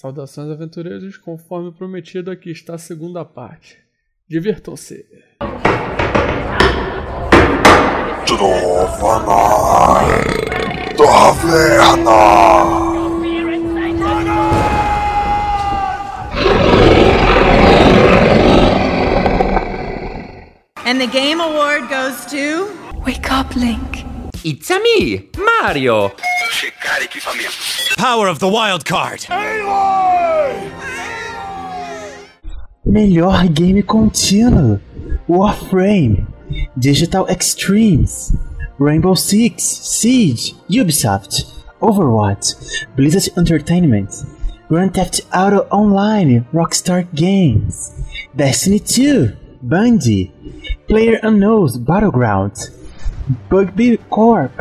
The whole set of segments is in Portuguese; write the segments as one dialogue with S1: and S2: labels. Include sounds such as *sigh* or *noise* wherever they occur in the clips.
S1: Saudações aventureiros, conforme prometido aqui está a segunda parte. Divirtam-se.
S2: Trova Taverna!
S3: And the game award goes to.
S4: Wake up, Link.
S5: It's a me, Mario.
S2: Checar equipamento.
S6: Power of the wild card.
S7: Melhor game contínuo: Warframe, Digital Extremes, Rainbow Six, Siege, Ubisoft, Overwatch, Blizzard Entertainment, Grand Theft Auto Online, Rockstar Games, Destiny 2, Bungie, Player Unknown's Battleground, Bugby Corp.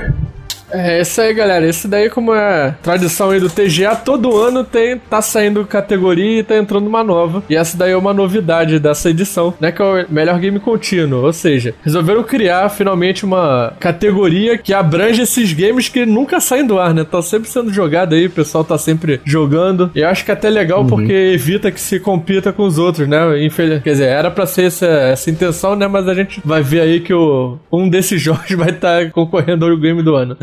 S1: É isso aí, galera. Esse daí, como é tradição aí do TGA, todo ano tem, tá saindo categoria e tá entrando uma nova. E essa daí é uma novidade dessa edição, né? Que é o melhor game contínuo. Ou seja, resolveram criar finalmente uma categoria que abrange esses games que nunca saem do ar, né? Tá sempre sendo jogado aí, o pessoal tá sempre jogando. E eu acho que é até legal porque evita que se compita com os outros, né? Infeliz... Quer dizer, era pra ser essa, essa intenção, né? Mas a gente vai ver aí que o, um desses *laughs* jogos vai estar concorrendo ao game do ano.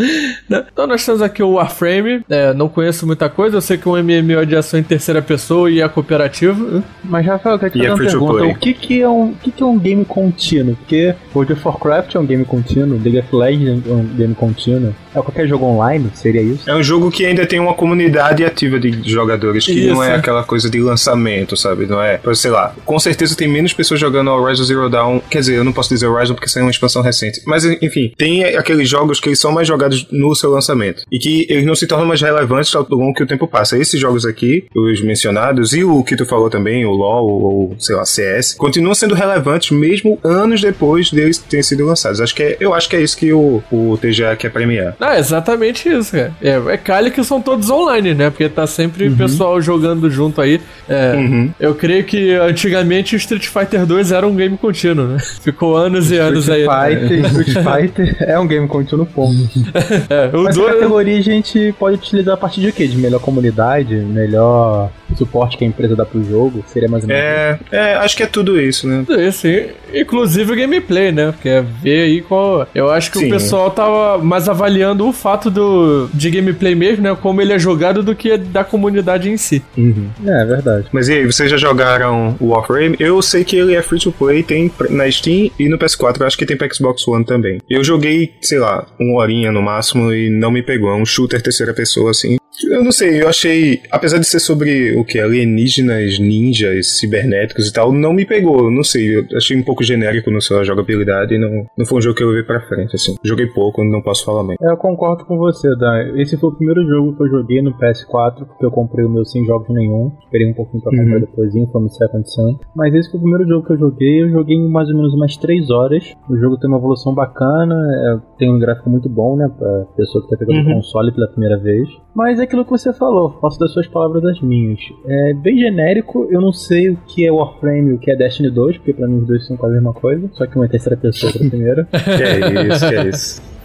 S1: Né? Então nós temos aqui o Warframe. É, não conheço muita coisa, eu sei que é um MMO de ação em terceira pessoa e é cooperativo.
S7: Mas Rafael, eu quero te fazer
S8: é
S7: uma pergunta. O que, que, é um, o que, que é um game contínuo? Porque World of Warcraft é um game contínuo, League of Legends é um game contínuo. É qualquer jogo online? Seria isso?
S8: É um jogo que ainda tem uma comunidade ativa de jogadores, que
S1: Isso,
S8: não é
S1: é.
S8: aquela coisa de lançamento, sabe? Não é, sei lá, com certeza tem menos pessoas jogando Horizon Zero Dawn. Quer dizer, eu não posso dizer Horizon porque saiu uma expansão recente. Mas, enfim, tem aqueles jogos que eles são mais jogados no seu lançamento. E que eles não se tornam mais relevantes ao longo que o tempo passa. Esses jogos aqui, os mencionados, e o que tu falou também, o LoL ou, sei lá, CS, continuam sendo relevantes mesmo anos depois deles terem sido lançados. Acho que é, eu acho que é isso que o, o TGA quer premiar.
S1: Ah, exatamente isso, cara. É, é Kali que são todos online, né? Porque tá sempre o pessoal jogando junto aí. É,
S8: Uhum.
S1: Eu creio que antigamente o Street Fighter 2 era um game contínuo, né? Ficou anos e anos aí.
S7: Street
S1: né?
S7: Fighter, Street *laughs* Fighter é um game contínuo, ponto. *laughs*
S1: É, o
S7: essa categoria a gente pode utilizar a partir de quê? De melhor comunidade, melhor suporte que a empresa dá pro jogo? Seria mais ou menos
S8: É, é, acho que é tudo isso, né?
S1: Isso, e- inclusive o gameplay, né? Porque é ver aí qual. Eu acho que
S8: Sim.
S1: o pessoal tava mais avaliando o fato do, de gameplay mesmo, né? Como ele é jogado do que da comunidade em si.
S7: isso. É, é verdade.
S8: Mas e aí, vocês já jogaram o Warframe? Eu sei que ele é free to play, tem na Steam e no PS4, eu acho que tem pra Xbox One também. Eu joguei, sei lá, uma horinha no máximo e não me pegou. É um shooter terceira pessoa, assim. Eu não sei, eu achei, apesar de ser sobre o que? Alienígenas, ninjas, cibernéticos e tal, não me pegou, não sei. Eu achei um pouco genérico no sua jogabilidade e não, não foi um jogo que eu levei pra frente, assim. Joguei pouco, não posso falar muito.
S7: É, Eu concordo com você, Dan. Esse foi o primeiro jogo que eu joguei no PS4, porque eu comprei o meu sem jogos nenhum. Esperei um pouquinho pra comprar depoisinho, foi no Second Sun. Mas esse foi o primeiro jogo que eu joguei. Eu joguei em mais ou menos umas 3 horas. O jogo tem uma evolução bacana, é, tem um gráfico muito bom, né? Pra pessoa que tá pegando o console pela primeira vez. Mas é aquilo que você falou, faço das suas palavras as minhas. É bem genérico, eu não sei o que é Warframe e o que é Destiny 2, porque pra mim os dois são quase a mesma coisa, só que uma é terceira pessoa pra primeira. *laughs*
S8: Que é isso, que é isso.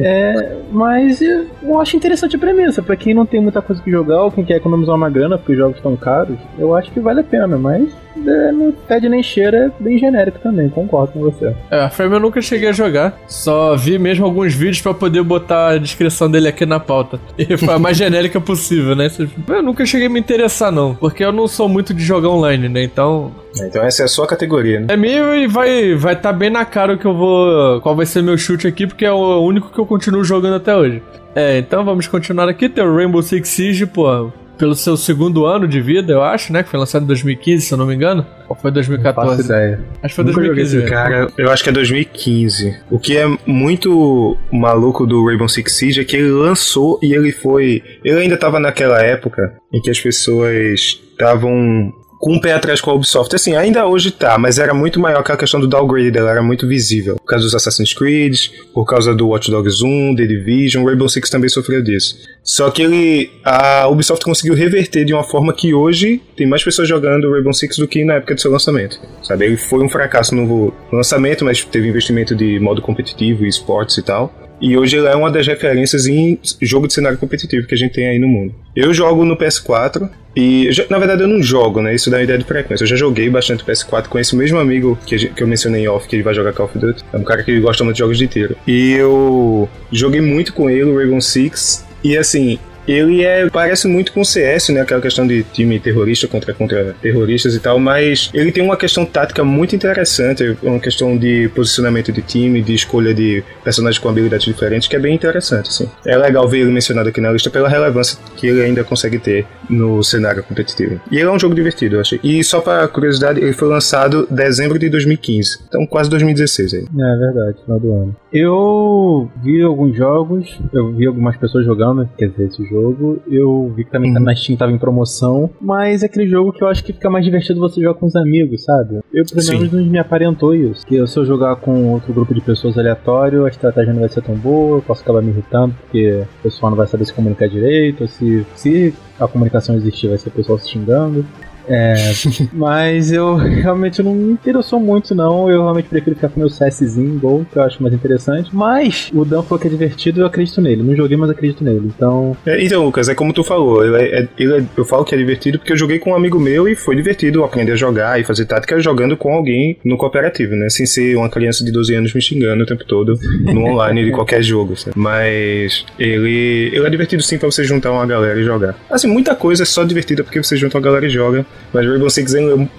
S7: É, mas eu eu acho interessante a premissa. Pra quem não tem muita coisa que jogar ou quem quer economizar uma grana porque os jogos estão caros, eu acho que vale a pena. Mas é, não pede nem cheira, é bem genérico também, concordo com você.
S1: É, a Frame eu nunca cheguei a jogar. Só vi mesmo alguns vídeos pra poder botar a descrição dele aqui na pauta. *laughs* E foi a mais genérica possível, né? Eu nunca cheguei a me interessar, não. Porque eu não sou muito de jogar online, né? Então.
S8: Então essa é a sua categoria, né?
S1: É meio e vai vai tá bem na cara o que eu vou. Qual vai ser meu chute aqui, porque é o único que eu continuo jogando até hoje. É, então vamos continuar aqui. Tem o Rainbow Six Siege, pô. Pelo seu segundo ano de vida, eu acho, né? Que foi lançado em 2015, se eu não me engano. Ou foi 2014?
S7: Faço ideia.
S1: Acho que foi
S7: Nunca joguei
S1: 2015.
S7: esse.
S8: Cara, eu acho que é 2015. O que é muito maluco do Rainbow Six Siege é que ele lançou e ele foi. Ele ainda tava naquela época em que as pessoas estavam com um pé atrás com a Ubisoft. Assim, ainda hoje tá, mas era muito maior que a questão do downgrade dela, era muito visível. Por causa dos Assassin's Creed, por causa do Watch Dogs 1, The Division, Rainbow Six também sofreu disso. Só que ele. A Ubisoft conseguiu reverter de uma forma que hoje tem mais pessoas jogando Rainbow Six do que na época do seu lançamento. Sabe? Ele foi um fracasso no lançamento, mas teve investimento de modo competitivo e esportes e tal. E hoje ele é uma das referências em jogo de cenário competitivo que a gente tem aí no mundo. Eu jogo no PS4 e, na verdade, eu não jogo, né? Isso dá uma ideia de frequência. Eu já joguei bastante PS4, conheço o mesmo amigo que, gente- que eu mencionei em off, que ele vai jogar Call of Duty. É um cara que gosta muito de jogos de tiro. E eu joguei muito com ele, o Rainbow Six, e assim. Ele é, parece muito com o CS, né? Aquela questão de time terrorista contra, contra terroristas e tal, mas ele tem uma questão tática muito interessante, uma questão de posicionamento de time, de escolha de personagens com habilidades diferentes, que é bem interessante, assim. É legal ver ele mencionado aqui na lista pela relevância que ele ainda consegue ter no cenário competitivo. E ele é um jogo divertido, eu achei. E só para curiosidade, ele foi lançado em dezembro de 2015, então quase 2016 aí.
S7: É verdade, final do ano. Eu vi alguns jogos, eu vi algumas pessoas jogando, quer dizer, esse jogo. Eu vi que também tá
S8: Uhum.
S7: na Steam tava em promoção, mas é aquele jogo que eu acho que fica mais divertido você jogar com os amigos, sabe? Eu, pelo
S8: Sim.
S7: menos, não me aparentou isso. Que se eu jogar com outro grupo de pessoas aleatório, a estratégia não vai ser tão boa, eu posso acabar me irritando, porque o pessoal não vai saber se comunicar direito, ou se, se a comunicação existir, vai ser o pessoal se xingando. É, mas eu realmente não me interessou muito, não. Eu realmente prefiro ficar com meu CSzinho, Gol, que eu acho mais interessante. Mas o Dan falou que é divertido eu acredito nele. Não joguei, mas acredito nele. Então,
S8: É, então, Lucas, é como tu falou, ele é- é- ele é- eu falo que é divertido porque eu joguei com um amigo meu e foi divertido aprender a jogar e fazer tática jogando com alguém no cooperativo, né? Sem ser uma criança de 12 anos me xingando o tempo todo no online de qualquer jogo, sabe? Mas ele, ele é divertido sim pra você juntar uma galera e jogar. Assim, muita coisa é só divertida porque você junta uma galera e joga, mas Rainbow Six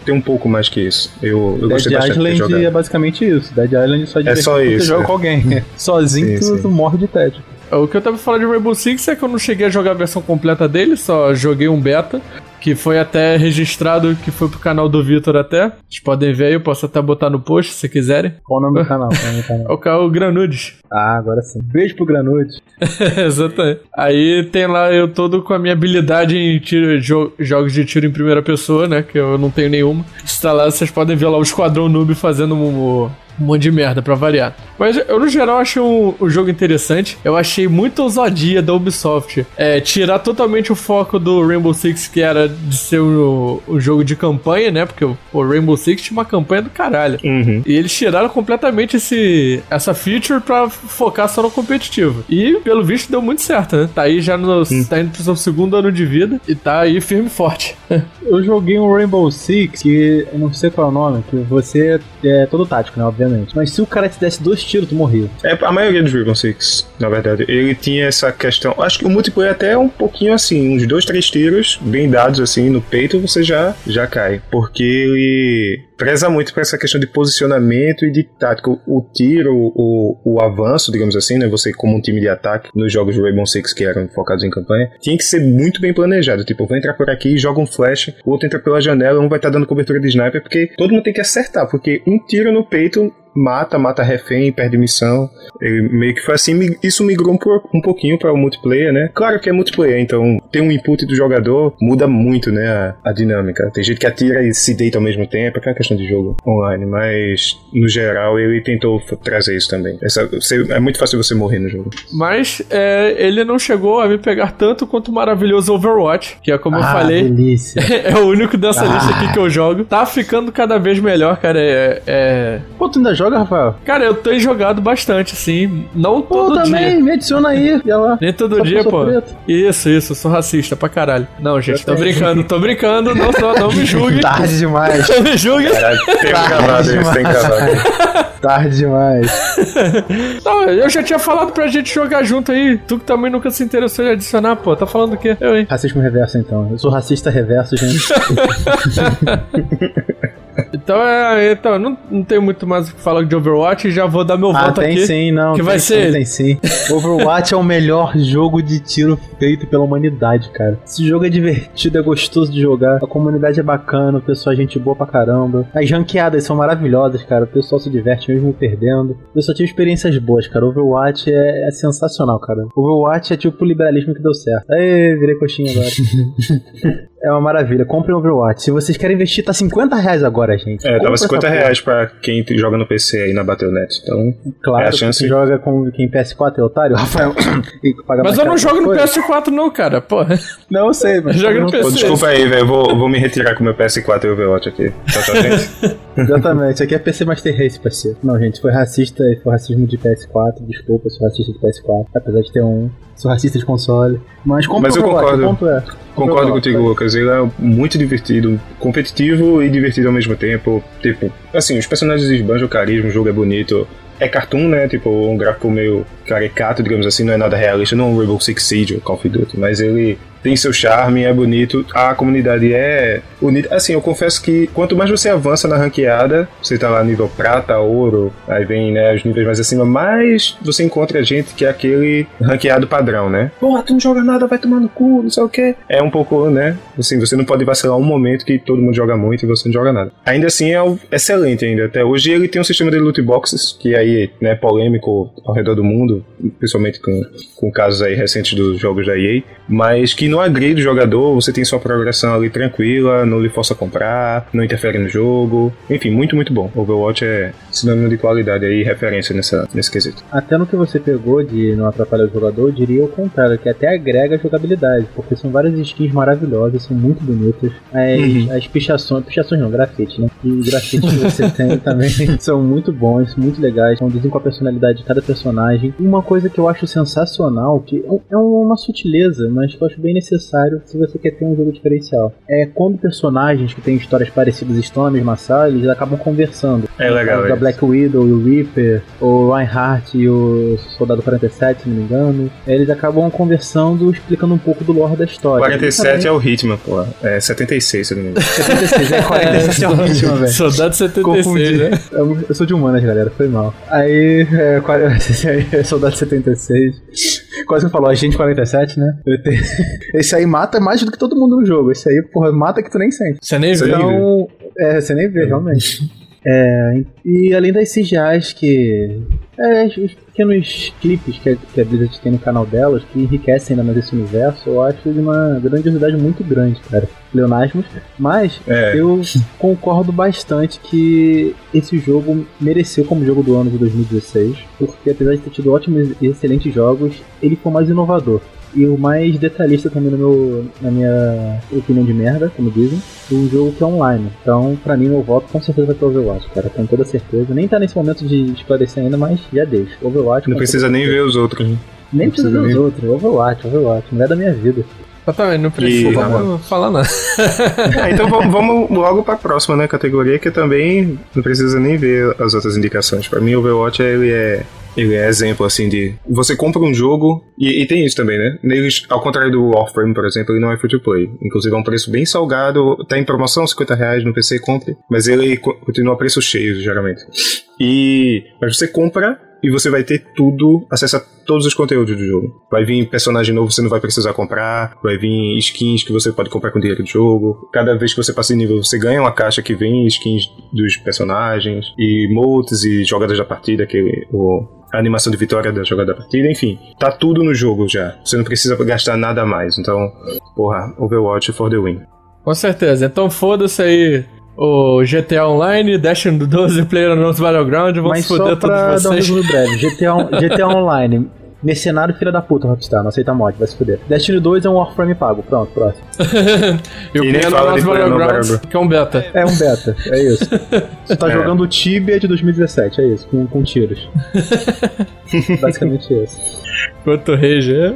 S8: tem um pouco mais que isso. Eu, eu
S7: Dead
S8: gostei bastante de
S7: Island
S8: jogar.
S7: é basicamente isso. Dead Island só divertido
S8: só
S7: quando
S8: isso,
S7: você joga
S8: é.
S7: com alguém. *laughs* *laughs* Sozinho
S8: Sim,
S7: tu,
S8: sim.
S7: tu morre de tédio.
S1: O que eu tava falando de Rainbow Six é que eu não cheguei a jogar a versão completa dele, só joguei um beta, que foi até registrado, que foi pro canal do Vitor até. Vocês podem ver aí, eu posso até botar no post se quiserem.
S7: Qual o nome do *laughs* canal? Qual o
S1: É
S7: canal?
S1: o canal Granudes.
S7: Ah, agora sim. Beijo pro Granude. *laughs*
S1: Exatamente. Aí tem lá eu todo com a minha habilidade em tiro, jo- jogos de tiro em primeira pessoa, né? Que eu não tenho nenhuma. Está lá, vocês podem ver lá o Esquadrão Noob fazendo um, um monte de merda pra variar. Mas eu, no geral, achei um, um jogo interessante. Eu achei muita ousadia da Ubisoft. É, tirar totalmente o foco do Rainbow Six, que era de ser o, o jogo de campanha, né? Porque o, o Rainbow Six tinha uma campanha do caralho.
S8: Uhum.
S1: E eles tiraram completamente esse, essa feature pra focar só no competitivo. E, pelo visto, deu muito certo, né? Tá aí já no. Tá indo pro seu segundo ano de vida e tá aí firme e forte. *laughs*
S7: Eu joguei um Rainbow Six, que eu não sei qual é o nome, que você é todo tático, né, obviamente. Mas se o cara te desse dois tiros, tu morria.
S8: É, a maioria dos Rainbow Six, na verdade, ele tinha essa questão. Acho que o multiplayer até é um pouquinho assim, uns dois, três tiros bem dados assim no peito, você já já cai, porque ele preza muito para essa questão de posicionamento e de tática. O, tiro, o, o avanço, digamos assim, né? Você como um time de ataque nos jogos do Rainbow Six que eram focados em campanha, tinha que ser muito bem planejado. Tipo, vou entrar por aqui, joga um flash, o outro entra pela janela, um vai estar dando cobertura de sniper, porque todo mundo tem que acertar, porque um tiro no peito mata, mata refém, perde missão. Ele meio que foi assim, isso migrou um, um pouquinho para o multiplayer, né? Claro que é multiplayer, então tem um input do jogador, muda muito, né, a, a dinâmica. Tem gente que atira e se deita ao mesmo tempo, é aquela questão de jogo online, mas no geral ele tentou trazer isso também. Essa, você- é muito fácil você morrer no jogo.
S1: Mas é, ele não chegou a me pegar tanto quanto o maravilhoso Overwatch, que é como eu
S7: ah,
S1: falei.
S7: delícia. *laughs*
S1: É o único dessa
S7: Ah.
S1: lista aqui que eu jogo. Tá ficando cada vez melhor, cara. É, é-
S7: Pô, tu ainda joga, Rafael?
S1: Cara, eu tenho jogado bastante, assim. Não
S7: Pô,
S1: todo
S7: também,
S1: dia.
S7: me adiciona aí. E lá.
S1: Nem todo
S7: Só
S1: dia,
S7: eu
S1: pô.
S7: preto.
S1: Isso, isso, eu sou racista pra caralho. Não, gente, tô
S7: tenho.
S1: brincando, tô brincando, não, só, não me julgue.
S7: Tarde demais. *laughs*
S1: Não me julgue.
S8: Caralho, tem isso, tem.
S7: Tarde demais. *laughs*
S1: Não, eu já tinha falado pra gente jogar junto aí. Tu que também nunca se interessou em adicionar, pô. Tá falando o quê? Eu, hein?
S7: Racismo reverso, então. Eu sou racista reverso, gente. *laughs*
S1: Então, é, então não, não tenho muito mais o que falar de Overwatch. Já vou dar meu
S7: Ah,
S1: voto
S7: tem
S1: aqui.
S7: sim, não.
S1: que
S7: tem
S1: vai
S7: sim,
S1: ser.
S7: Tem sim. Overwatch é o melhor jogo de tiro feito pela humanidade, cara. Esse jogo é divertido, é gostoso de jogar. A comunidade é bacana, o pessoal é gente boa pra caramba. As ranqueadas são maravilhosas, cara. O pessoal se diverte mesmo perdendo. Eu só tive experiências boas, cara. Overwatch é, é sensacional, cara. Overwatch é tipo o liberalismo que deu certo. Aí, virei coxinha agora. *laughs* é uma maravilha. Comprem Overwatch. Se vocês querem investir, tá 50 reais agora, gente.
S8: É,
S7: Compra
S8: tava
S7: essa
S8: 50
S7: porra.
S8: reais pra quem joga no PC aí na Battle.net. Então,
S7: Claro,
S8: É a chance-
S7: quem joga com quem PS4 é otário, *laughs* Rafael. e paga
S1: Mas eu não jogo no
S7: coisa.
S1: PS4, não, cara. Pô.
S7: Não, eu sei, *laughs* mas.
S1: Joga no PC.
S8: Pô, desculpa aí, velho. Vou, vou me retirar com meu PS4 e Overwatch aqui. Tá, tá, gente? *laughs*
S7: Exatamente, aqui é PC Master Race, parceiro. Não, gente, foi racista, foi racismo de PS4, desculpa, sou racista de PS4, apesar de ter um. Sou racista de console. Mas como
S8: Mas eu
S7: Overwatch,
S8: concordo.
S7: o ponto é.
S8: Concordo contigo, Lucas. Ele é muito divertido, competitivo e divertido ao mesmo tempo. Tipo, assim, os personagens esbanjam o carisma, o jogo é bonito. É cartoon, né? Tipo, um gráfico meio caricato, digamos assim, não é nada realista, não é um Rainbow Six Siege ou Call of Duty, mas ele tem seu charme, é bonito, a comunidade é unida. Assim, eu confesso que quanto mais você avança na ranqueada, você tá lá nível prata, ouro, aí vem, né, os níveis mais acima, mais você encontra gente que é aquele ranqueado padrão, né? Porra, tu não joga nada, vai tomar no cu, não sei o que. É um pouco, né? Assim, você não pode vacilar um momento que todo mundo joga muito e você não joga nada. Ainda assim, é excelente ainda. Até hoje ele tem um sistema de loot boxes, que aí, né, polêmico ao redor do mundo, principalmente com, com casos aí recentes dos jogos da EA, mas que não agride o jogador, você tem sua progressão ali tranquila, não lhe força a comprar, não interfere no jogo. Enfim, muito, muito bom. Overwatch é sinônimo de qualidade aí, referência nessa, nesse quesito.
S7: Até no que você pegou de não atrapalhar o jogador, eu diria o contrário, que até agrega jogabilidade, porque são várias skins maravilhosas, são muito bonitas. As,
S8: Uhum.
S7: as pichações, pichações não, grafite, né? E os grafites que você *laughs* tem também *laughs* são muito bons, muito legais, conduzem com a personalidade de cada personagem. Uma coisa que eu acho sensacional, que é uma sutileza, mas que eu acho bem necessário se você quer ter um jogo diferencial, é quando personagens que têm histórias parecidas estão na mesma sala, eles acabam conversando.
S8: É legal,
S7: Da
S8: é.
S7: Black Widow e o Reaper, o Reinhardt e o Soldado 47, se não me engano. Eles acabam conversando, explicando um pouco do lore da história.
S8: 47 é o Hitman, pô. É 76, se eu não me engano.
S7: 76, é 47 é o ritmo, velho.
S1: Soldado 76,
S7: Confundi.
S1: né?
S7: Eu, eu sou de humanas, galera, foi mal. Aí, é, qua- esse *laughs* aí é Soldado 76. Quase que falou, Agente 47, né? Tem- *laughs* Esse aí mata mais do que todo mundo no jogo. Esse aí, porra, mata que tu nem sente.
S1: Você nem
S8: nem
S7: Então, é, você nem vê, realmente. *laughs* É, e além das CGIs que. É, os os pequenos clipes que a, que a Blizzard tem no canal delas, que enriquecem ainda mais esse universo, eu acho de uma grandiosidade muito grande, cara. Leonasmos. Mas
S8: É.
S7: eu concordo bastante que esse jogo mereceu como jogo do ano de 2016, porque apesar de ter tido ótimos e excelentes jogos, ele foi mais inovador. E o mais detalhista também no meu, na minha opinião de merda, como dizem, um jogo que é online. Então, pra mim, meu voto com certeza vai pro Overwatch, cara, com toda certeza. Nem tá nesse momento de esclarecer ainda, mas já deixo. Overwatch.
S8: Não precisa nem ver os outros. né?
S7: Nem precisa ver os outros. Overwatch, Overwatch, mulher da minha vida.
S1: Exatamente, não precisa
S8: E-
S1: não falar nada. *laughs*
S8: Ah, então vamos, vamos logo pra próxima, né, categoria, que também não precisa nem ver as outras indicações. Pra mim, o Overwatch, ele é... Ele é exemplo, assim, de... Você compra um jogo, e, e tem isso também, né? Neles, ao contrário do Warframe, por exemplo, ele não é free-to-play. Inclusive, é um preço bem salgado. Tá em promoção, 50 reais no PC, compre. Mas ele co- continua a preço cheio, geralmente. E... Mas você compra e você vai ter tudo, acesso a todos os conteúdos do jogo. Vai vir personagem novo, você não vai precisar comprar, vai vir skins que você pode comprar com dinheiro do jogo. Cada vez que você passa de nível, você ganha uma caixa que vem skins dos personagens, e emotes e jogadas da partida, que o a animação de vitória da jogada da partida, enfim, tá tudo no jogo já. Você não precisa gastar nada mais. Então, porra, Overwatch for the win.
S1: Com certeza. Então foda-se aí o GTA Online, Destiny 12, PlayerUnknown's Battleground, vão
S7: Mas
S1: se foder
S7: só pra
S1: todos
S7: dar um
S1: vocês.
S7: breve. GTA, GTA Online. Mercenário filha da puta, Rockstar, não aceita mod, vai se fuder. Destiny 2 é um Warframe pago, pronto, próximo. *laughs*
S1: e o
S8: nem fala
S1: PlayerUnknown's
S8: de PlayerUnknown's
S1: Battlegrounds,
S8: Battleground.
S1: que é um beta.
S7: É um beta, é isso. *laughs* Você tá
S8: É.
S7: jogando o Tibia de 2017, é isso, com, com tiros. *laughs* Basicamente isso.
S1: Quanto Rage é.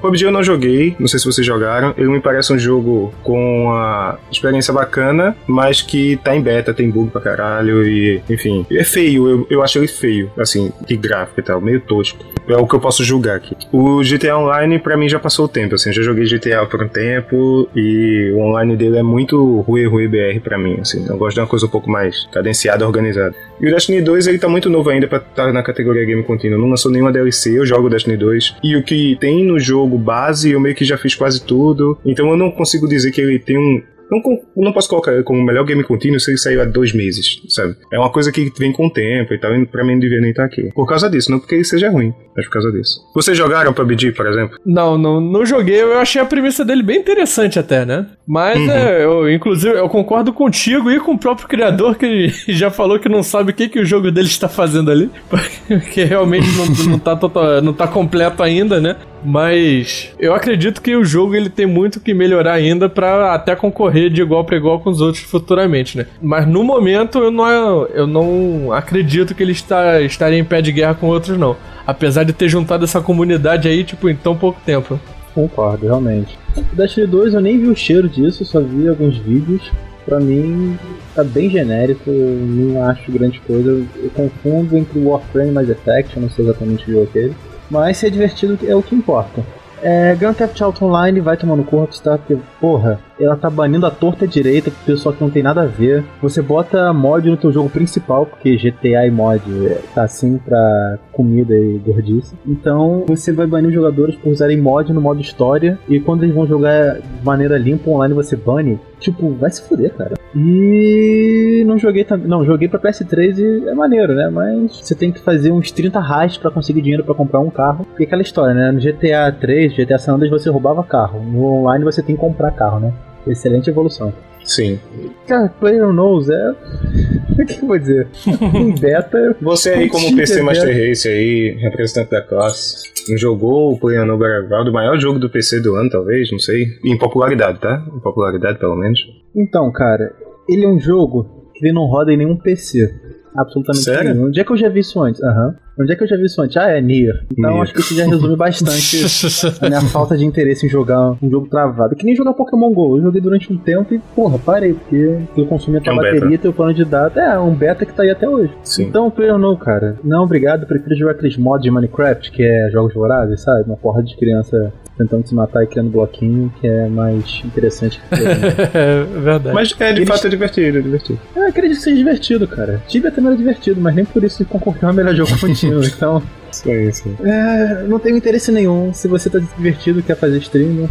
S8: PUBG eu não joguei, não sei se vocês jogaram. Ele me parece um jogo com uma experiência bacana, mas que tá em beta, tem bug pra caralho e, enfim, é feio. Eu, eu acho ele feio, assim, de gráfico e tal, meio tosco. É o que eu posso julgar aqui. O GTA Online, pra mim, já passou o tempo, assim, eu já joguei GTA por um tempo e o online dele é muito ruim, ruim BR pra mim, assim. Eu gosto de uma coisa um pouco mais cadenciada, organizada. E o Destiny 2, ele tá muito novo ainda pra estar na categoria Game Contínuo. Não lançou nenhuma DLC, eu jogo Destiny 2. E o que tem no jogo base, eu meio que já fiz quase tudo. Então eu não consigo dizer que ele tem um. Não, não posso colocar como o melhor game contínuo se ele saiu há dois meses, sabe? É uma coisa que vem com o tempo e tal, e pra mim não devia nem estar aqui. Por causa disso, não porque ele seja ruim, mas por causa disso. Vocês jogaram PUBG, por exemplo?
S1: Não, não, não joguei. Eu achei a premissa dele bem interessante até, né? Mas, é, eu, inclusive, eu concordo contigo e com o próprio criador que *laughs* já falou que não sabe o que, que o jogo dele está fazendo ali. *laughs* Porque realmente não, não, tá total, não tá completo ainda, né? Mas eu acredito que o jogo ele tem muito que melhorar ainda pra até concorrer de igual pra igual com os outros futuramente, né? Mas no momento eu não, eu não acredito que ele está, estaria em pé de guerra com outros, não. Apesar de ter juntado essa comunidade aí, tipo, em tão pouco tempo.
S7: Concordo, realmente. O Destiny 2 eu nem vi o cheiro disso, só vi alguns vídeos. Pra mim, tá bem genérico, não acho grande coisa. Eu, confundo entre Warframe e Mass Effect, eu não sei exatamente o jogo aquele. Mas ser divertido é o que importa. É, Grand Theft Auto Online vai tomar no corpo, tá? Porque, porra, ela tá banindo a torta direita pro pessoal que não tem nada a ver. Você bota mod no teu jogo principal, porque GTA e mod é, tá assim pra comida e gordice. Então você vai banir os jogadores por usarem mod no modo história. E quando eles vão jogar de maneira limpa online, você bane. Tipo, vai se fuder, cara. E não joguei também. Não, joguei pra PS3 e é maneiro, né? Mas você tem que fazer uns 30 raids pra conseguir dinheiro pra comprar um carro. Porque é aquela história, né? No GTA 3, GTA San Andreas você roubava carro. No online você tem que comprar carro, né? Excelente evolução.
S8: Sim.
S7: Cara, Player Knows é. *laughs* O que eu vou dizer? Em beta.
S8: Você aí, como PC Master
S7: beta.
S8: Race aí, representante da classe, não jogou o PlayerUnknown Battleground, o maior jogo do PC do ano, talvez, não sei. Em popularidade, tá? Em popularidade, pelo menos.
S7: Então, cara, ele é um jogo que ele não roda em nenhum PC. Absolutamente
S8: Sério?
S7: nenhum. Onde é que eu já vi isso antes? Aham. Onde é que eu já vi isso antes? Ah, é Nier. Então
S8: Nier.
S7: acho que isso já resume bastante *laughs* a minha falta de interesse em jogar um jogo travado. Que nem jogar Pokémon GO. Eu joguei durante um tempo e, porra, parei, porque eu consumi a tua
S8: É um
S7: bateria,
S8: beta.
S7: teu plano de dados. É, um beta que tá aí até hoje.
S8: Sim.
S7: Então, Player não, cara. Não, obrigado. Prefiro jogar aqueles mods de Minecraft, que é jogos vorazes, sabe? Uma porra de criança tentando se matar e criando bloquinho, que é mais interessante que Player *laughs*
S1: é verdade.
S8: Mas é, de
S7: Eles-
S8: fato, é divertido, é divertido.
S7: Eu acredito que seja divertido, cara. Tibia também era divertido, mas nem por isso concorreu ao melhor jogo contínuo. *laughs* Então,
S8: Isso aí, isso aí.
S7: é, não tenho interesse nenhum. Se você tá divertido, quer fazer stream, né?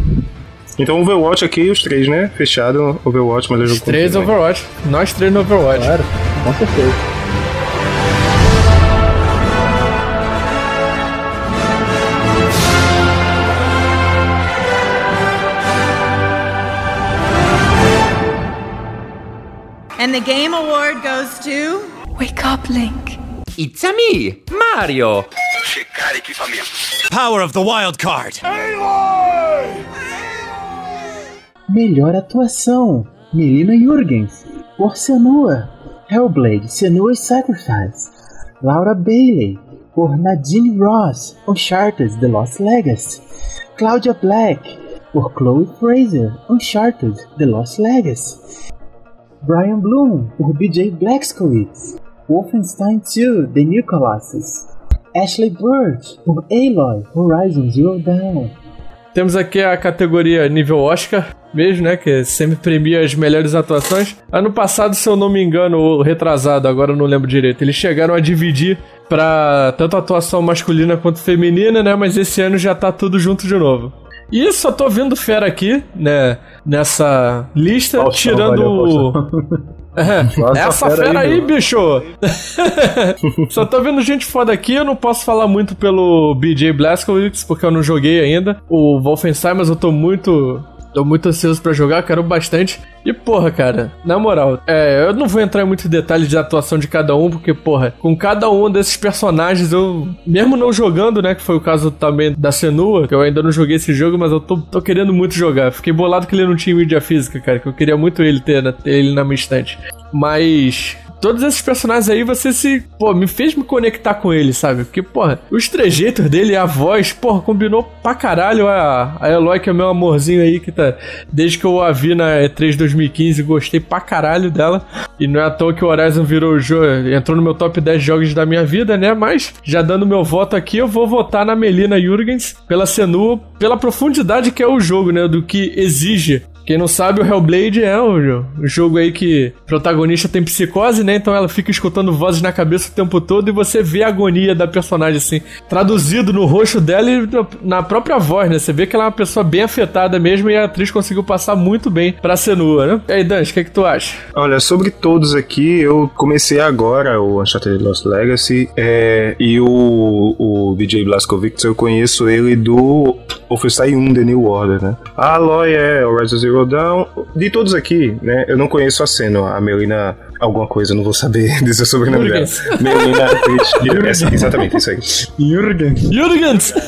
S8: Então, Overwatch aqui, os três, né? Fechado, Overwatch, mas eu jogo
S1: Os três
S8: né?
S1: Overwatch. Nós três no Overwatch.
S7: claro, com certeza.
S3: And the Game Award goes to.
S4: Wake up, Link.
S5: It's a me, Mario.
S6: Power of the wild card.
S7: Melhor atuação: Melina Jurgens, por Senua. Hellblade: Senua's Sacrifice. Laura Bailey, por Nadine Ross, Uncharted: The Lost Legacy. Claudia Black, por Chloe Fraser, Uncharted: The Lost Legacy. Brian Bloom, por BJ Blazkowicz, Wolfenstein 2: The New Colossus. Ashley Birch, por Aloy, Horizon Zero Dawn.
S1: Temos aqui a categoria nível Oscar, mesmo, né? Que sempre premia as melhores atuações. Ano passado, se eu não me engano, ou retrasado, agora eu não lembro direito, eles chegaram a dividir pra tanto atuação masculina quanto feminina, né? Mas esse ano já tá tudo junto de novo. E só tô vendo fera aqui, né? Nessa lista, tirando.
S7: valeu,
S1: o- É, essa
S7: fera
S1: fera,
S7: aí,
S1: aí, bicho! *laughs* Só tô vendo gente foda aqui, eu não posso falar muito pelo BJ Blazkowicz, porque eu não joguei ainda. O Wolfenstein, mas eu tô muito. Tô muito ansioso pra jogar, quero bastante. E porra, cara, na moral, é, eu não vou entrar em muitos detalhes de atuação de cada um, porque, porra, com cada um desses personagens, eu, mesmo não jogando, né, que foi o caso também da Senua, que eu ainda não joguei esse jogo, mas eu tô, tô querendo muito jogar. Fiquei bolado que ele não tinha mídia física, cara, que eu queria muito ele ter, né, ter ele na minha estante. Mas todos esses personagens aí, você se. Pô, me fez me conectar com ele, sabe? Porque, porra, os trejeitos dele, a voz, porra, combinou pra caralho a, a Eloy, que é meu amorzinho aí, que tá. Desde que eu a vi na E3 2015, gostei pra caralho dela. E não é à toa que o Horizon virou o jogo. Entrou no meu top 10 jogos da minha vida, né? Mas, já dando meu voto aqui, eu vou votar na Melina Jurgens, pela Senua, pela profundidade que é o jogo, né? Do que exige quem não sabe, o Hellblade é o jogo aí que o protagonista tem psicose, né? Então ela fica escutando vozes na cabeça o tempo todo e você vê a agonia da personagem, assim, traduzido no rosto dela e na própria voz, né? Você vê que ela é uma pessoa bem afetada mesmo e a atriz conseguiu passar muito bem pra Senua, né? E aí, Dan, o que, é que tu acha?
S8: Olha, sobre todos aqui, eu comecei agora o Uncharted Lost Legacy é, e o, o BJ Blazkowicz, eu conheço ele do Wolfenstein 1 The New Order, né? A Aloy é Horizon Zero Dawn. De todos aqui, né, eu não conheço a cena, a Melina alguma coisa, não vou saber *laughs* dizer o sobrenome dela. *laughs* Melina Essa- exatamente, isso aí.
S7: Jürgen.
S1: Jurgens! *laughs*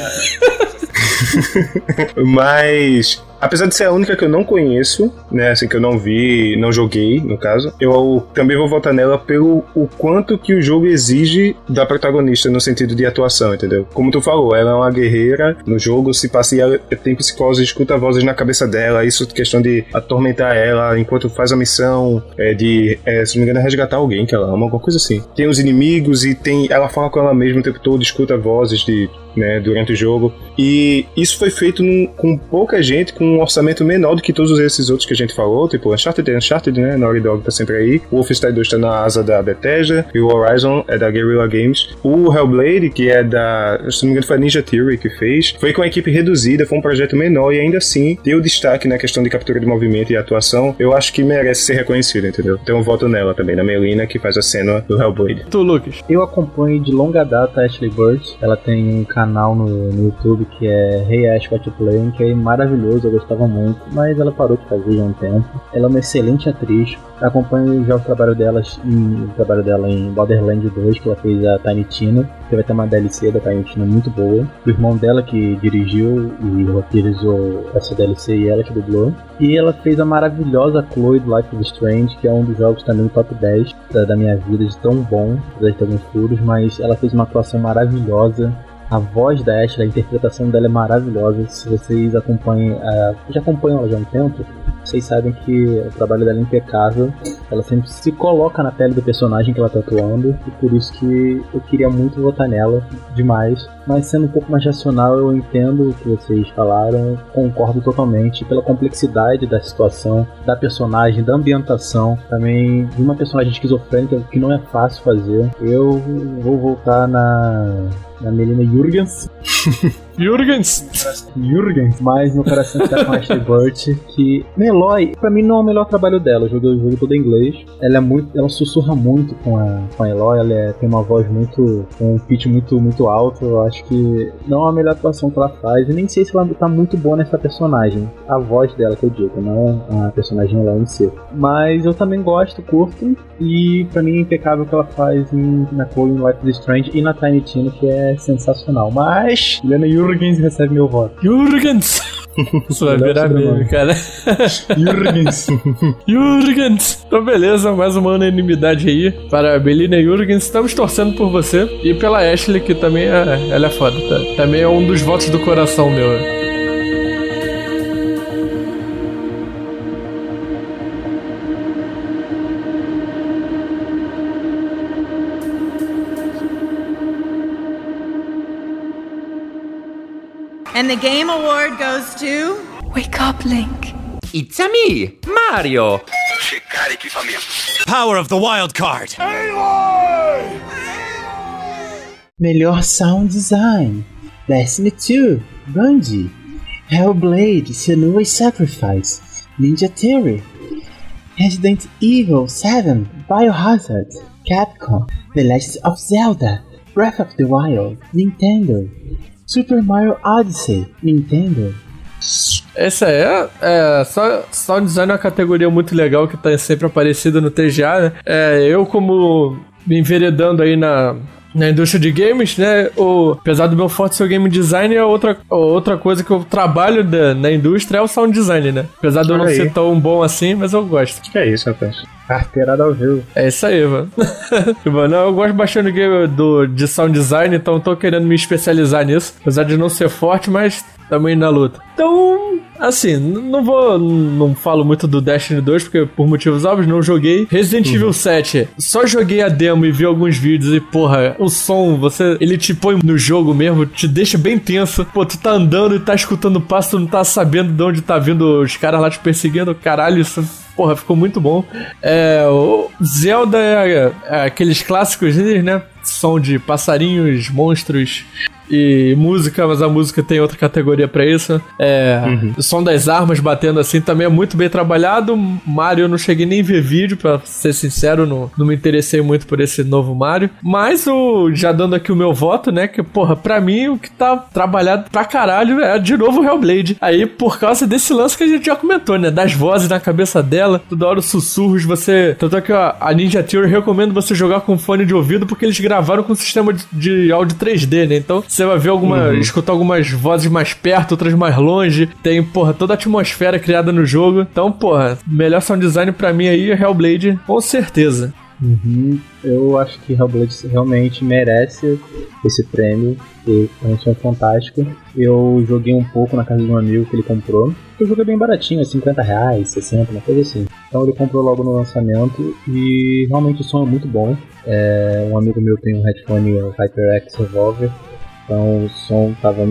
S8: Mas Apesar de ser a única que eu não conheço, né, assim, que eu não vi, não joguei, no caso, eu também vou votar nela pelo o quanto que o jogo exige da protagonista no sentido de atuação, entendeu? Como tu falou, ela é uma guerreira no jogo, se passa e ela tem psicose, escuta vozes na cabeça dela, isso questão de atormentar ela enquanto faz a missão, é, de, é, se não me engano, é resgatar alguém que ela ama, alguma coisa assim. Tem os inimigos e tem, ela fala com ela mesma o tempo todo, escuta vozes de né, durante o jogo. E isso foi feito num, com pouca gente, com um orçamento menor do que todos esses outros que a gente falou, tipo Uncharted é Uncharted, né? Naughty Dog tá sempre aí. O Wolfenstein 2 tá na asa da Bethesda. E o Horizon é da Guerrilla Games. O Hellblade, que é da. Se não me engano, foi a Ninja Theory que fez. Foi com a equipe reduzida, foi um projeto menor e ainda assim deu destaque na questão de captura de movimento e atuação. Eu acho que merece ser reconhecido, entendeu? Então eu voto nela também, na Melina, que faz a cena do Hellblade.
S1: Tu, Lucas.
S7: Eu acompanho de longa data a Ashley Bird. Ela tem um canal no, no YouTube que é Hey Ash What You Playing, que é maravilhoso, gostava muito, mas ela parou de fazer há um tempo. Ela é uma excelente atriz. Acompanho já o trabalho delas em, o trabalho dela em Borderlands 2, que ela fez a Tiny Tina, que vai ter uma DLC da Tiny Tina muito boa. O irmão dela que dirigiu e roteirizou essa DLC e ela que dublou. E ela fez a maravilhosa Chloe do Life is Strange, que é um dos jogos também top 10 da, da minha vida, de tão bom, apesar de ter alguns furos, mas ela fez uma atuação maravilhosa. A voz da Ashley, a interpretação dela é maravilhosa. Se vocês acompanham, uh, já acompanham ela já há um tempo, vocês sabem que o trabalho dela é impecável. Ela sempre se coloca na pele do personagem que ela tá atuando, e por isso que eu queria muito votar nela demais. Mas sendo um pouco mais racional, eu entendo o que vocês falaram, concordo totalmente pela complexidade da situação, da personagem, da ambientação, também de uma personagem esquizofrênica que não é fácil fazer. Eu vou voltar na na Melina Jurgens. *laughs*
S1: Jurgens!
S7: Jurgens. Mas meu coração está com a Ashley Burt, que Meloy, pra mim não é o melhor trabalho dela. Eu joguei o jogo todo em inglês. Ela é muito. Ela sussurra muito com a, com a Eloy, ela é, tem uma voz muito. com um pitch muito, muito alto. Eu acho que não é a melhor atuação que ela faz. E nem sei se ela tá muito boa nessa personagem. A voz dela que eu digo, não a personagem Eloy em si. Mas eu também gosto, curto. E pra mim é impecável o que ela faz em, na Cole in Life is Strange e na Tiny Tina, que é sensacional. Mas, Helena Jurgens recebe meu voto.
S1: Jurgens! *laughs* Isso vai virar meme, cara. *laughs*
S7: Jurgens. *laughs*
S1: Jurgens! Então, beleza, mais uma unanimidade aí para a Belina Jurgens. Estamos torcendo por você e pela Ashley, que também é, ela é foda. Tá? Também é um dos votos do coração meu.
S3: And the Game Award goes to.
S4: Wake up, Link.
S5: It's a me, Mario.
S2: Che, cara, equipamento.
S6: Power of the wild card.
S9: Melhor Sound Design Destiny 2 Bungie Hellblade Senua's Sacrifice Ninja Theory Resident Evil 7 Biohazard Capcom The Legend of Zelda Breath of the Wild Nintendo Super Mario Odyssey Nintendo
S1: Essa é, é só sound design é uma categoria muito legal que tá sempre aparecida no TGA, né? É, eu como me enveredando aí na, na indústria de games, né? O, apesar do meu forte ser o game design, é outra, outra coisa que eu trabalho da, na indústria é o sound design, né? Apesar de eu não
S8: aí.
S1: ser tão bom assim, mas eu gosto.
S8: Que é isso, rapaz?
S7: Carteirada ao vivo.
S1: É isso aí, mano. *laughs* mano, eu gosto bastante do, game- do, de sound design, então tô querendo me especializar nisso. Apesar de não ser forte, mas também na luta. Então, assim, não vou. Não falo muito do Destiny 2, porque por motivos óbvios não joguei. Resident Evil 7, só joguei a demo e vi alguns vídeos e, porra, o som, você. Ele te põe no jogo mesmo, te deixa bem tenso. Pô, tu tá andando e tá escutando passo, tu não tá sabendo de onde tá vindo os caras lá te perseguindo. Caralho, isso Porra, ficou muito bom. É, o Zelda é, é aqueles clássicos, né? Som de passarinhos, monstros e música, mas a música tem outra categoria pra isso. É, O som das armas batendo assim também é muito bem trabalhado. Mario eu não cheguei nem a ver vídeo, pra ser sincero, não, não me interessei muito por esse novo Mario. Mas o, já dando aqui o meu voto, né? Que, porra, pra mim o que tá trabalhado pra caralho é de novo o Hellblade. Aí, por causa desse lance que a gente já comentou, né? Das vozes na cabeça dela, toda hora os sussurros, você. Tanto é que ó, a Ninja Theory recomendo você jogar com fone de ouvido porque eles gravaram com sistema de, de áudio 3D, né? Então Você vai ver alguma. escutar algumas vozes mais perto, outras mais longe. Tem, porra, toda a atmosfera criada no jogo. Então, porra, melhor sound design pra mim aí é Hellblade, com certeza.
S7: Uhum. Eu acho que Hellblade realmente merece esse prêmio. E realmente é fantástico. Eu joguei um pouco na casa de um amigo que ele comprou. O jogo é bem baratinho, é 50 reais, 60, uma coisa assim. Então ele comprou logo no lançamento e realmente o som é muito bom. É, um amigo meu tem um headphone HyperX Revolver, então o som tava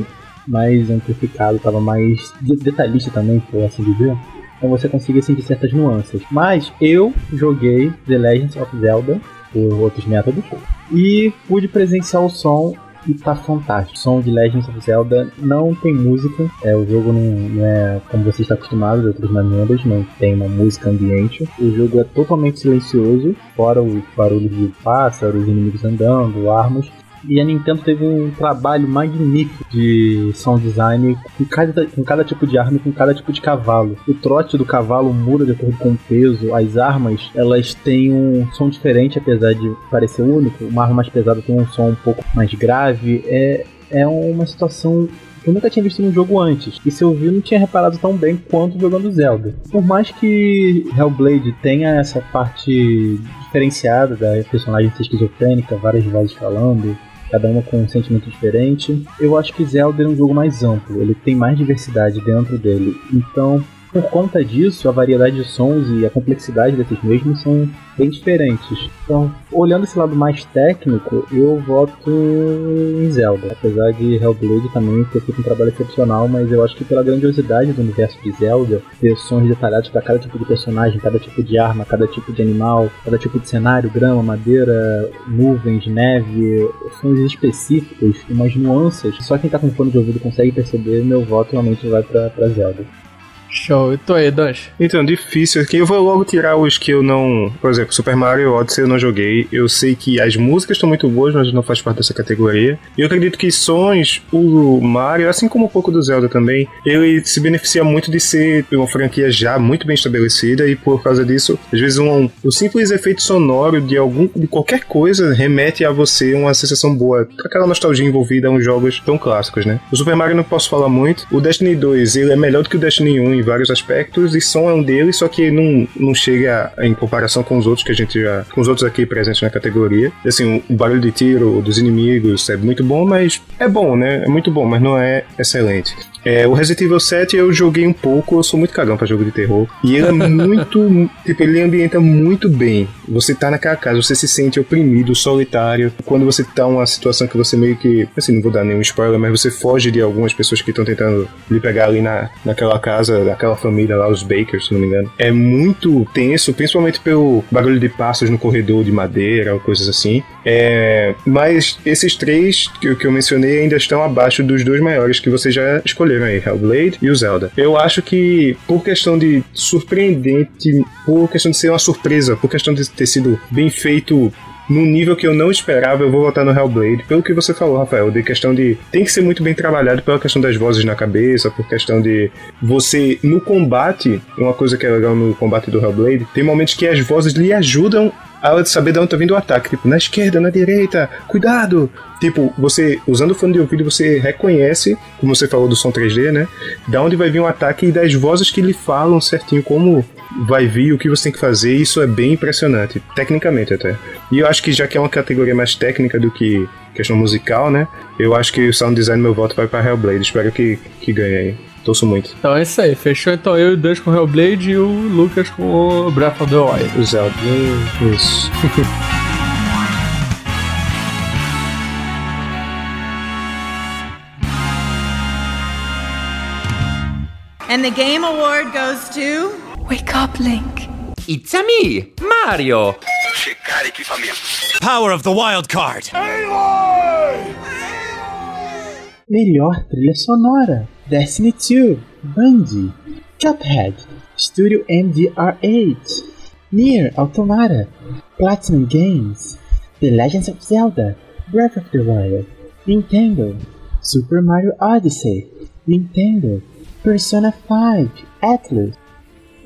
S7: mais amplificado, tava mais de- detalhista também, por assim dizer. Então você conseguia sentir certas nuances. Mas eu joguei The Legends of Zelda por outros métodos e pude presenciar o som e tá fantástico. O som de Legends of Zelda não tem música, é, o jogo não, não é como você está acostumado de outras maneiras, não tem uma música ambiente. O jogo é totalmente silencioso, fora os barulhos de pássaros, inimigos andando, armas. E a Nintendo teve um trabalho magnífico de sound design com cada, com cada tipo de arma e com cada tipo de cavalo. O trote do cavalo muda de acordo com o peso, as armas elas têm um som diferente, apesar de parecer único. Uma arma mais pesada tem um som um pouco mais grave. É, é uma situação eu nunca tinha visto num jogo antes. E se eu vi, não tinha reparado tão bem quanto jogando Zelda. Por mais que Hellblade tenha essa parte diferenciada da personagem ser esquizofrênica, várias vozes falando, cada uma com um sentimento diferente. Eu acho que Zelda é um jogo mais amplo, ele tem mais diversidade dentro dele. Então, por conta disso, a variedade de sons e a complexidade desses mesmos são bem diferentes. Então, olhando esse lado mais técnico, eu voto em Zelda. Apesar de Hellblade também ter feito um trabalho excepcional, mas eu acho que pela grandiosidade do universo de Zelda, ter sons detalhados para cada tipo de personagem, cada tipo de arma, cada tipo de animal, cada tipo de cenário, grama, madeira, nuvens, neve, sons específicos, umas nuances, só quem tá com fone de ouvido consegue perceber, meu voto realmente vai pra Zelda.
S1: Show. E tu aí, Danche?
S8: Então, difícil aqui. Eu vou logo tirar os que eu não. Por exemplo, Super Mario Odyssey eu não joguei. Eu sei que as músicas estão muito boas, mas não faz parte dessa categoria. E eu acredito que sons, o Mario, assim como um pouco do Zelda também, ele se beneficia muito de ser uma franquia já muito bem estabelecida e por causa disso, às vezes um, o simples efeito sonoro de algum de qualquer coisa remete a você uma sensação boa, aquela nostalgia envolvida a uns jogos tão clássicos, né? O Super Mario não posso falar muito. O Destiny 2, ele é melhor do que o Destiny 1 vários aspectos e som é um deles, só que não, não chega em comparação com os outros que a gente já. com os outros aqui presentes na categoria. Assim, o barulho de tiro dos inimigos é muito bom, mas é bom, né? É muito bom, mas não é excelente. É, o Resident Evil 7 eu joguei um pouco, eu sou muito cagão pra jogo de terror. E ele é *laughs* muito. tipo, ele ambienta muito bem. Você tá naquela casa, você se sente oprimido, solitário. Quando você tá numa situação que você meio que. Assim, não vou dar nenhum spoiler, mas você foge de algumas pessoas que estão tentando lhe pegar ali na, naquela casa, daquela família lá, os Bakers, se não me engano. É muito tenso, principalmente pelo barulho de passos no corredor de madeira ou coisas assim. É, mas esses três que, eu- que eu mencionei ainda estão abaixo dos dois maiores que vocês já escolheram aí, Hellblade e o Zelda. Eu acho que, por questão de surpreendente, por questão de ser uma surpresa, por questão de ter sido bem feito num nível que eu não esperava, eu vou votar no Hellblade. Pelo que você falou, Rafael, de questão de. Tem que ser muito bem trabalhado pela questão das vozes na cabeça, por questão de você. No combate, uma coisa que é legal no combate do Hellblade, tem momentos que as vozes lhe ajudam a saber de onde tá vindo o ataque. Tipo, na esquerda, na direita, cuidado! Tipo, você, usando o fone de ouvido, você reconhece, como você falou do som 3D, né? Da onde vai vir um ataque e das vozes que lhe falam certinho como vai vir, o que você tem que fazer. Isso é bem impressionante, tecnicamente até. E eu acho que já que é uma categoria mais técnica do que questão musical, né? Eu acho que o sound design meu voto vai para Hellblade. Espero que, que ganhe aí. Torço muito.
S1: Então é isso aí. Fechou então eu e o Danche com o Hellblade e o Lucas com o Breath of the Wild.
S8: O Zelda. Isso. *laughs*
S3: And the Game Award goes to.
S4: Wake up, Link.
S5: It's a me, Mario.
S2: Checar equipamento.
S6: Power of the wild card.
S9: Melhor trilha sonora: Destiny 2, Bungie, Cuphead, Studio MDR8, Nier Automata, Platinum Games, The Legends of Zelda, Breath of the Wild, Nintendo, Super Mario Odyssey, Nintendo, Persona 5, Atlus.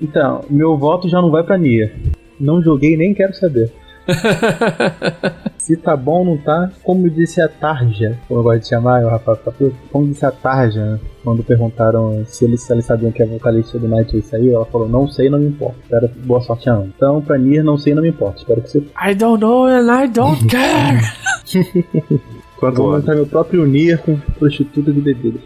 S7: Então, meu voto já não vai pra Nier. Não joguei nem quero saber. *laughs* Se tá bom ou não tá, como disse a Tarja, como eu gosto de chamar, o Rafael Caputo, como disse a Tarja, né, quando perguntaram se eles, se eles sabiam que a vocalista do Nightway saiu, ela falou, não sei, não me importa. Espero boa sorte a ambos. Então, pra Nier, não sei, não me importa. Espero que você...
S1: I don't know and I don't *laughs* care.
S8: Quanto
S7: Vou montar meu próprio Nier com prostitutas e bebidas.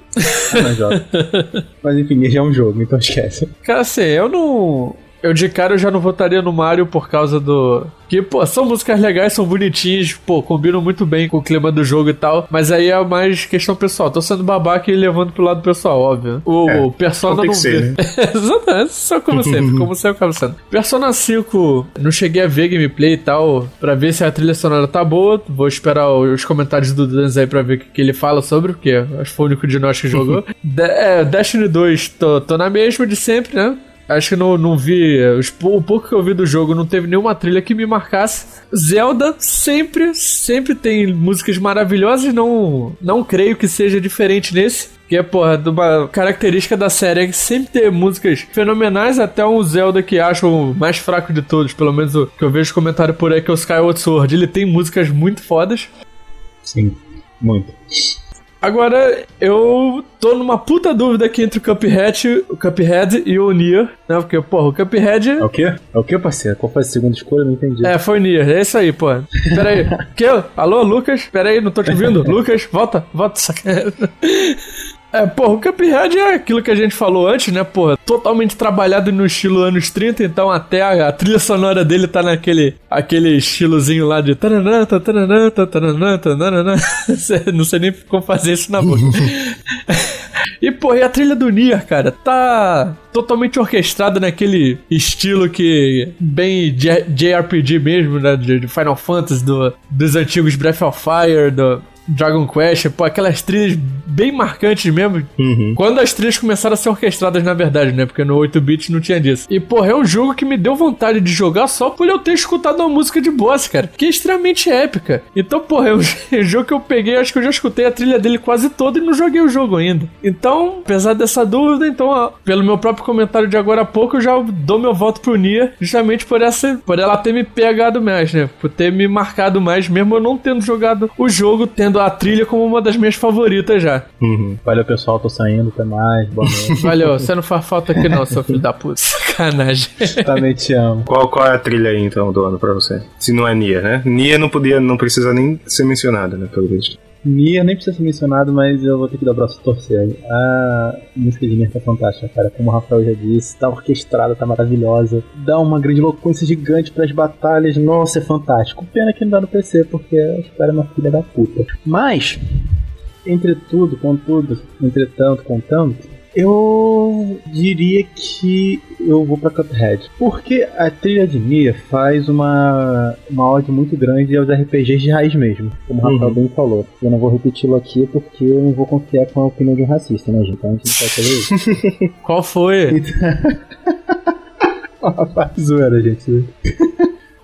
S7: Ah, *laughs* mas, enfim, Nier já é um jogo, então esquece.
S1: Cara, assim, eu não. Eu de cara eu já não votaria no Mario por causa do. Que, pô, são músicas legais, são bonitinhas, pô, combinam muito bem com o clima do jogo e tal. Mas aí é mais questão pessoal. Tô sendo babaca e levando pro lado pessoal, óbvio. O
S8: É,
S1: Persona
S8: então tem
S1: não
S8: ser,
S1: vê. *laughs* Exatamente, só como *laughs* sempre, como sempre acaba sendo. Persona 5, não cheguei a ver gameplay e tal, pra ver se a trilha sonora tá boa. Vou esperar os comentários do Danz aí pra ver o que, que ele fala sobre, porque acho que foi o único de nós que jogou. *laughs* De- é, Destiny 2, tô, tô na mesma de sempre, né? Acho que não, não vi. pou- o pouco que eu vi do jogo não teve nenhuma trilha que me marcasse. Zelda sempre, sempre tem músicas maravilhosas não, não creio que seja diferente nesse. Que é, porra, uma característica da série é sempre ter músicas fenomenais, até um Zelda que acho o mais fraco de todos, pelo menos o que eu vejo comentário por aí, que é o Skyward Sword. Ele tem músicas muito fodas.
S7: Sim, muito.
S1: Agora, eu tô numa puta dúvida aqui entre o Cuphead, o Cuphead e o Nier, né? Porque, porra, o Cuphead...
S7: É o quê? É o quê, parceiro? Qual foi a segunda escolha? Eu não entendi.
S1: É, foi Nier, é isso aí, pô. Pera aí. *laughs* que? Alô, Lucas? Pera aí, não tô te ouvindo. *laughs* Lucas, volta, volta. É, porra, o Cuphead é aquilo que a gente falou antes, né, porra? Totalmente trabalhado no estilo anos 30, então até a, a trilha sonora dele tá naquele aquele estilozinho lá de... *laughs* Não sei nem como fazer isso na boca. *laughs* E, pô, e a trilha do Nier, cara, tá totalmente orquestrada naquele estilo que bem J- JRPG mesmo, né, de Final Fantasy, do, dos antigos Breath of Fire, do Dragon Quest, pô, aquelas trilhas bem marcantes mesmo. Quando as trilhas começaram a ser orquestradas, na verdade, né, porque no 8-bit não tinha disso. E, porra, é um jogo que me deu vontade de jogar só por eu ter escutado uma música de boss, cara, que é extremamente épica. Então, porra, é um *laughs* jogo que eu peguei, acho que eu já escutei a trilha dele quase toda e não joguei o jogo ainda. Então, apesar dessa dúvida, então, ó, pelo meu próprio comentário de agora a pouco, eu já dou meu voto pro Nia, justamente por essa, por ela ter me pegado mais, né? Por ter me marcado mais, mesmo eu não tendo jogado o jogo, tendo a trilha como uma das minhas favoritas já.
S7: Valeu, pessoal. Tô saindo. Até mais. Boa noite. *laughs*
S1: Valeu, você não faz falta aqui não, seu filho da puta. Sacanagem.
S7: Também te amo.
S8: Qual, qual é a trilha aí, então, do ano pra você? Se não é Nia, né? Nia não podia, não precisa nem ser mencionada, né, pelo visto.
S7: Nier nem precisa ser mencionado, mas eu vou ter que dar o braço torcer. A música de Nier tá fantástica, cara. Como o Rafael já disse, tá orquestrada, tá maravilhosa. Dá uma grande loucura gigante pras batalhas. Nossa, é fantástico. Pena que não dá no PC, porque a espera é uma filha da puta. Mas, entretudo, contudo, entretanto, contanto, eu diria que eu vou pra Cuphead. Porque a trilha de Nier faz uma, uma ode muito grande aos RPGs de raiz mesmo, como o Rafael bem falou. Eu não vou repeti-lo aqui porque eu não vou confiar com a opinião de um racista, né, gente? Então a gente não pode fazer isso. *laughs*
S1: Qual foi? *laughs*
S7: Faz zoeira, gente.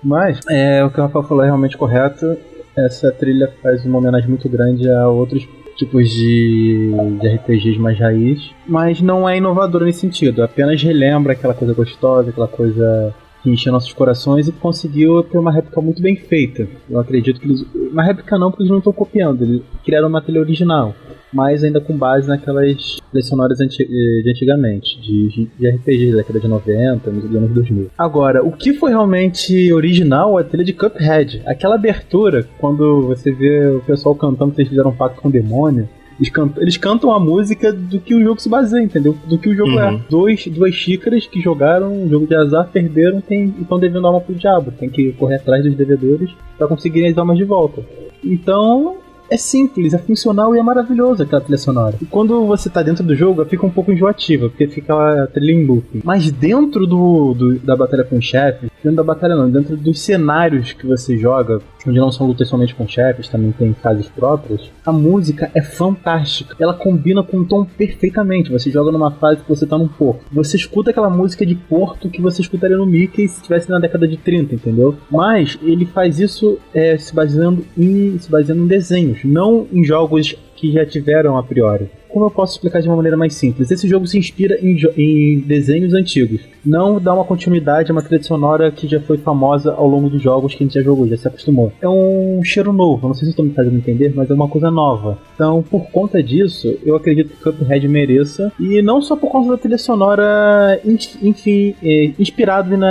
S7: Mas, é, o que o Rafael falou é realmente correto. Essa trilha faz uma homenagem muito grande a outros tipos de, de RPGs mais raiz, mas não é inovadora nesse sentido. Apenas relembra aquela coisa gostosa, aquela coisa que encheu nossos corações e conseguiu ter uma réplica muito bem feita. Eu acredito que eles. Uma réplica não, porque eles não estão copiando, eles criaram uma trilha original. Mas ainda com base naquelas trilhas sonoras eh, de antigamente, de, de RPG da década de 90, nos anos 2000. Agora, o que foi realmente original é a trilha de Cuphead. Aquela abertura, quando você vê o pessoal cantando que eles fizeram um pacto com o demônio, eles cantam, eles cantam a música do que o jogo se baseia, entendeu? Do que o jogo
S8: Uhum.
S7: é. Dois, duas xícaras que jogaram um jogo de azar, perderam tem, e estão devendo alma pro diabo. Tem que correr atrás dos devedores para conseguirem as almas de volta. Então, é simples, é funcional e é maravilhoso aquela trilha sonora. E quando você tá dentro do jogo, fica um pouco enjoativa, porque fica a trilha em looping. Mas dentro do, do- da batalha com chefes, dentro da batalha não, dentro dos cenários que você joga, onde não são lutas somente com chefes, também tem fases próprias, a música é fantástica. Ela combina com o tom perfeitamente. Você joga numa fase que você tá num porto. Você escuta aquela música de porto que você escutaria no Mickey se estivesse na década de 30, entendeu? Mas ele faz isso é, se baseando em se baseando em desenhos, não em jogos que já tiveram a priori. Como eu posso explicar de uma maneira mais simples? Esse jogo se inspira em, em desenhos antigos. Não dá uma continuidade a uma trilha sonora que já foi famosa ao longo dos jogos que a gente já jogou, já se acostumou. É um cheiro novo, não sei se estão me fazendo entender, mas é uma coisa nova. Então, por conta disso, eu acredito que Cuphead mereça, e não só por conta da trilha sonora, enfim, é,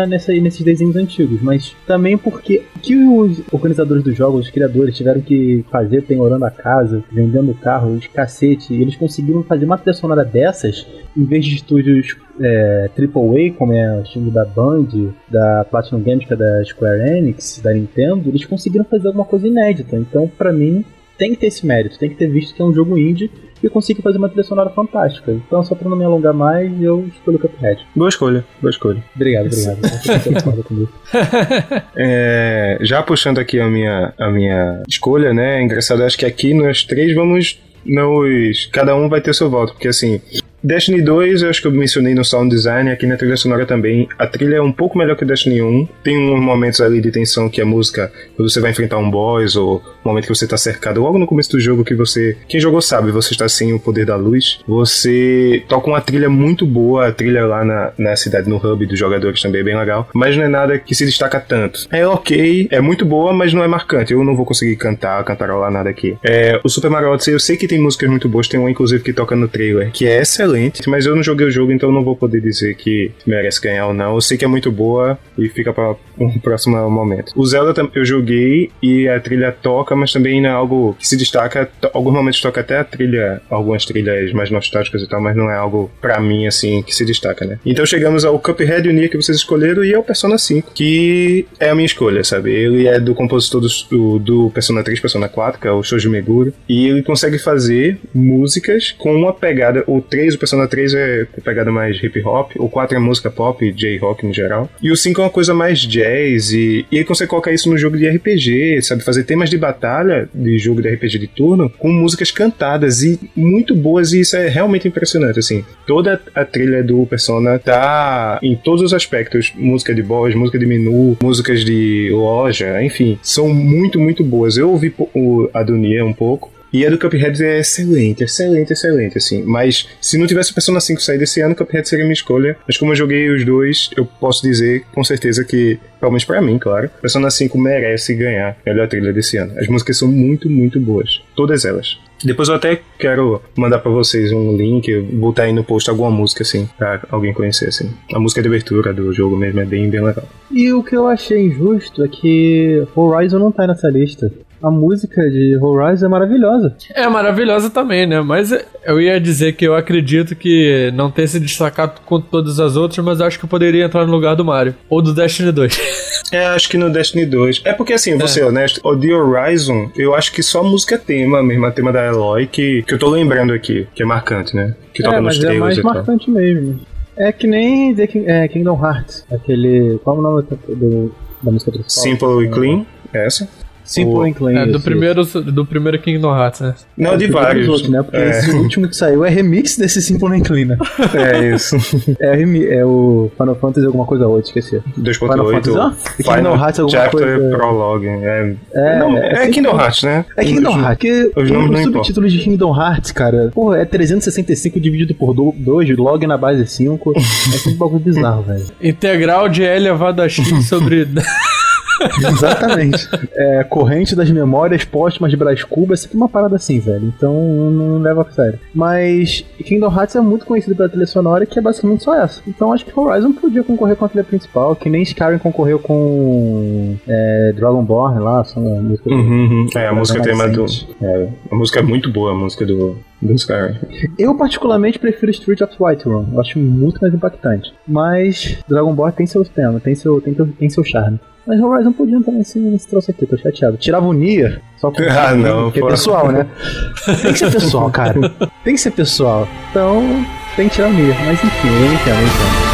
S7: nessa, nesses desenhos antigos, mas também porque que os organizadores dos jogos, os criadores, tiveram que fazer penhorando a casa, vendendo carro, de cacete, eles conseguiram fazer uma trilha sonora dessas, em vez de estúdios é, AAA, como é o estilo da Band, da Platinum Games, que é da Square Enix, da Nintendo, eles conseguiram fazer alguma coisa inédita. Então, para mim, tem que ter esse mérito, tem que ter visto que é um jogo indie e consigo fazer uma trilha sonora fantástica. Então, só pra não me alongar mais, eu escolho o Cuphead.
S8: Boa escolha, boa escolha.
S7: Obrigado, obrigado. *laughs*
S8: é, já puxando aqui a minha, a minha escolha, né? É engraçado, acho que aqui nós três vamos nos. Cada um vai ter seu voto, porque assim, Destiny 2, eu acho que eu mencionei no sound design, aqui na trilha sonora também. A trilha é um pouco melhor que Destiny 1. Tem uns momentos ali de tensão que a música, quando você vai enfrentar um boss, ou o momento que você está cercado, logo no começo do jogo que você. Quem jogou sabe, você está sem o poder da luz. Você toca uma trilha muito boa, a trilha lá na, na cidade, no hub dos jogadores também é bem legal. Mas não é nada que se destaca tanto. É ok, é muito boa, mas não é marcante. Eu não vou conseguir cantar, cantarolar nada aqui. É, o Super Mario Odyssey, eu sei que tem músicas muito boas, tem uma inclusive que toca no trailer, que é excelente excelente, mas eu não joguei o jogo, então não vou poder dizer que merece ganhar ou não. Eu sei que é muito boa e fica para um *laughs* próximo momento. O Zelda eu joguei e a trilha toca, mas também não é algo que se destaca. Alguns momentos toca até a trilha, algumas trilhas mais nostálgicas e tal, mas não é algo para mim assim que se destaca, né? Então chegamos ao Cuphead e o Nier que vocês escolheram e ao Persona 5, que é a minha escolha, sabe? Ele é do compositor do, do Persona 3, Persona 4, que é o Shoji Meguro, e ele consegue fazer músicas com uma pegada, o 3, Persona 3 é pegada mais hip hop, o 4 é música pop, J-rock no geral, e o 5 é uma coisa mais jazz, e, e ele consegue colocar isso no jogo de RPG, sabe? Fazer temas de batalha de jogo de RPG de turno com músicas cantadas e muito boas, e isso é realmente impressionante, assim. Toda a trilha do Persona tá em todos os aspectos, música de boss, música de menu, músicas de loja, enfim, são muito, muito boas. Eu ouvi a Dunia um pouco, e a do Cuphead é excelente, excelente, excelente, assim. Mas se não tivesse o Persona 5 saído esse ano, Cuphead seria minha escolha. Mas como eu joguei os dois, eu posso dizer com certeza que, pelo menos pra mim, claro, Persona 5 merece ganhar a melhor trilha desse ano. As músicas são muito, muito boas. Todas elas. Depois eu até quero mandar para vocês um link, botar aí no post alguma música assim, pra alguém conhecer assim. A música de abertura do jogo mesmo é bem, bem legal.
S7: E o que eu achei injusto é que Horizon não tá nessa lista a música de Horizon é maravilhosa.
S1: É maravilhosa também, né? Mas eu ia dizer que eu acredito que não tem se destacado com todas as outras, mas acho que poderia entrar no lugar do Mario. Ou do Destiny 2. *laughs*
S8: É, acho que no Destiny 2. É porque assim, vou é. ser honesto, o The Horizon, eu acho que só a música é tema, mesmo a tema da Eloy, que, que eu tô lembrando aqui, que é marcante, né? Que toca
S7: é, nos mas é mais marcante mesmo. É que nem The King, é, Kingdom Hearts, aquele. Qual é o nome do, do da música principal?
S8: Simple e Clean, é essa?
S7: Simple and Clean.
S1: É, do primeiro, do primeiro Kingdom Hearts, né?
S8: Não, é, de vários. Outros,
S7: né? Porque é. esse último que saiu é remix desse Simple and Clean, né? *laughs*
S8: É isso.
S7: é, é o Final Fantasy alguma coisa outra, esqueci.
S8: 2.8.
S7: Ah, Kingdom Hearts alguma
S8: Chapter
S7: coisa...
S8: Prologue. É, é, não, é, é Kingdom Hearts, né?
S7: É Kingdom Hearts. Porque os nomes o subtítulo de Kingdom Hearts, cara, pô, é 365 dividido por 2, log na base 5. é sempre um bagulho bizarro, *laughs* velho.
S1: Integral de E elevado a X sobre... *laughs*
S7: Exatamente. É, corrente das memórias póstumas de Brás Cuba é sempre uma parada assim, velho. Então não leva a sério. Mas Kingdom Hearts é muito conhecido pela trilha sonora, que é basicamente só essa. Então acho que Horizon podia concorrer com a trilha principal, que nem Skyrim concorreu com é, Dragonborn lá, são a música.
S8: Uhum, uhum. É, a música tema do. É, a música é muito boa, a música do, do Skyrim.
S7: Eu particularmente prefiro Street of Whiterun. Eu acho muito mais impactante. Mas Dragonborn tem seu tema, tem seu, tem, tem seu charme. Mas Horizon podia também nesse, nesse troço aqui, tô chateado. Tirava o Nier, só
S8: com *laughs* Ah, não.
S7: Porque é pessoal, né? tem que ser pessoal, cara. Tem que ser pessoal. Então, tem que tirar o Nier. Mas enfim, eu entendo, eu entendo.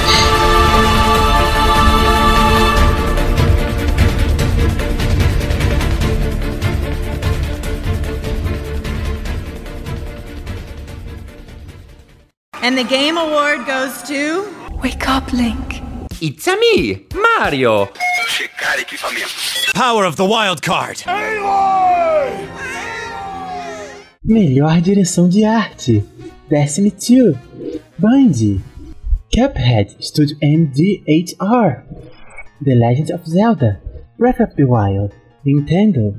S3: And the Game Award goes to.
S4: Wake up, Link.
S5: It's a me, Mario.
S2: Checar equipamento.
S6: Power of the wild card.
S9: Melhor direção de arte. Destiny 2. Band. Cuphead Studio MD8R, The Legend of Zelda, Breath of the Wild, Nintendo,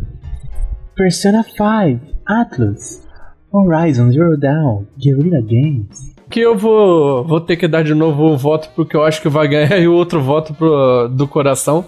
S9: Persona 5, Atlus, Horizon Zero Dawn, Guerrilla Games.
S1: Que eu vou, vou ter que dar de novo um voto pro que eu acho que vai ganhar e o outro voto pro, do coração.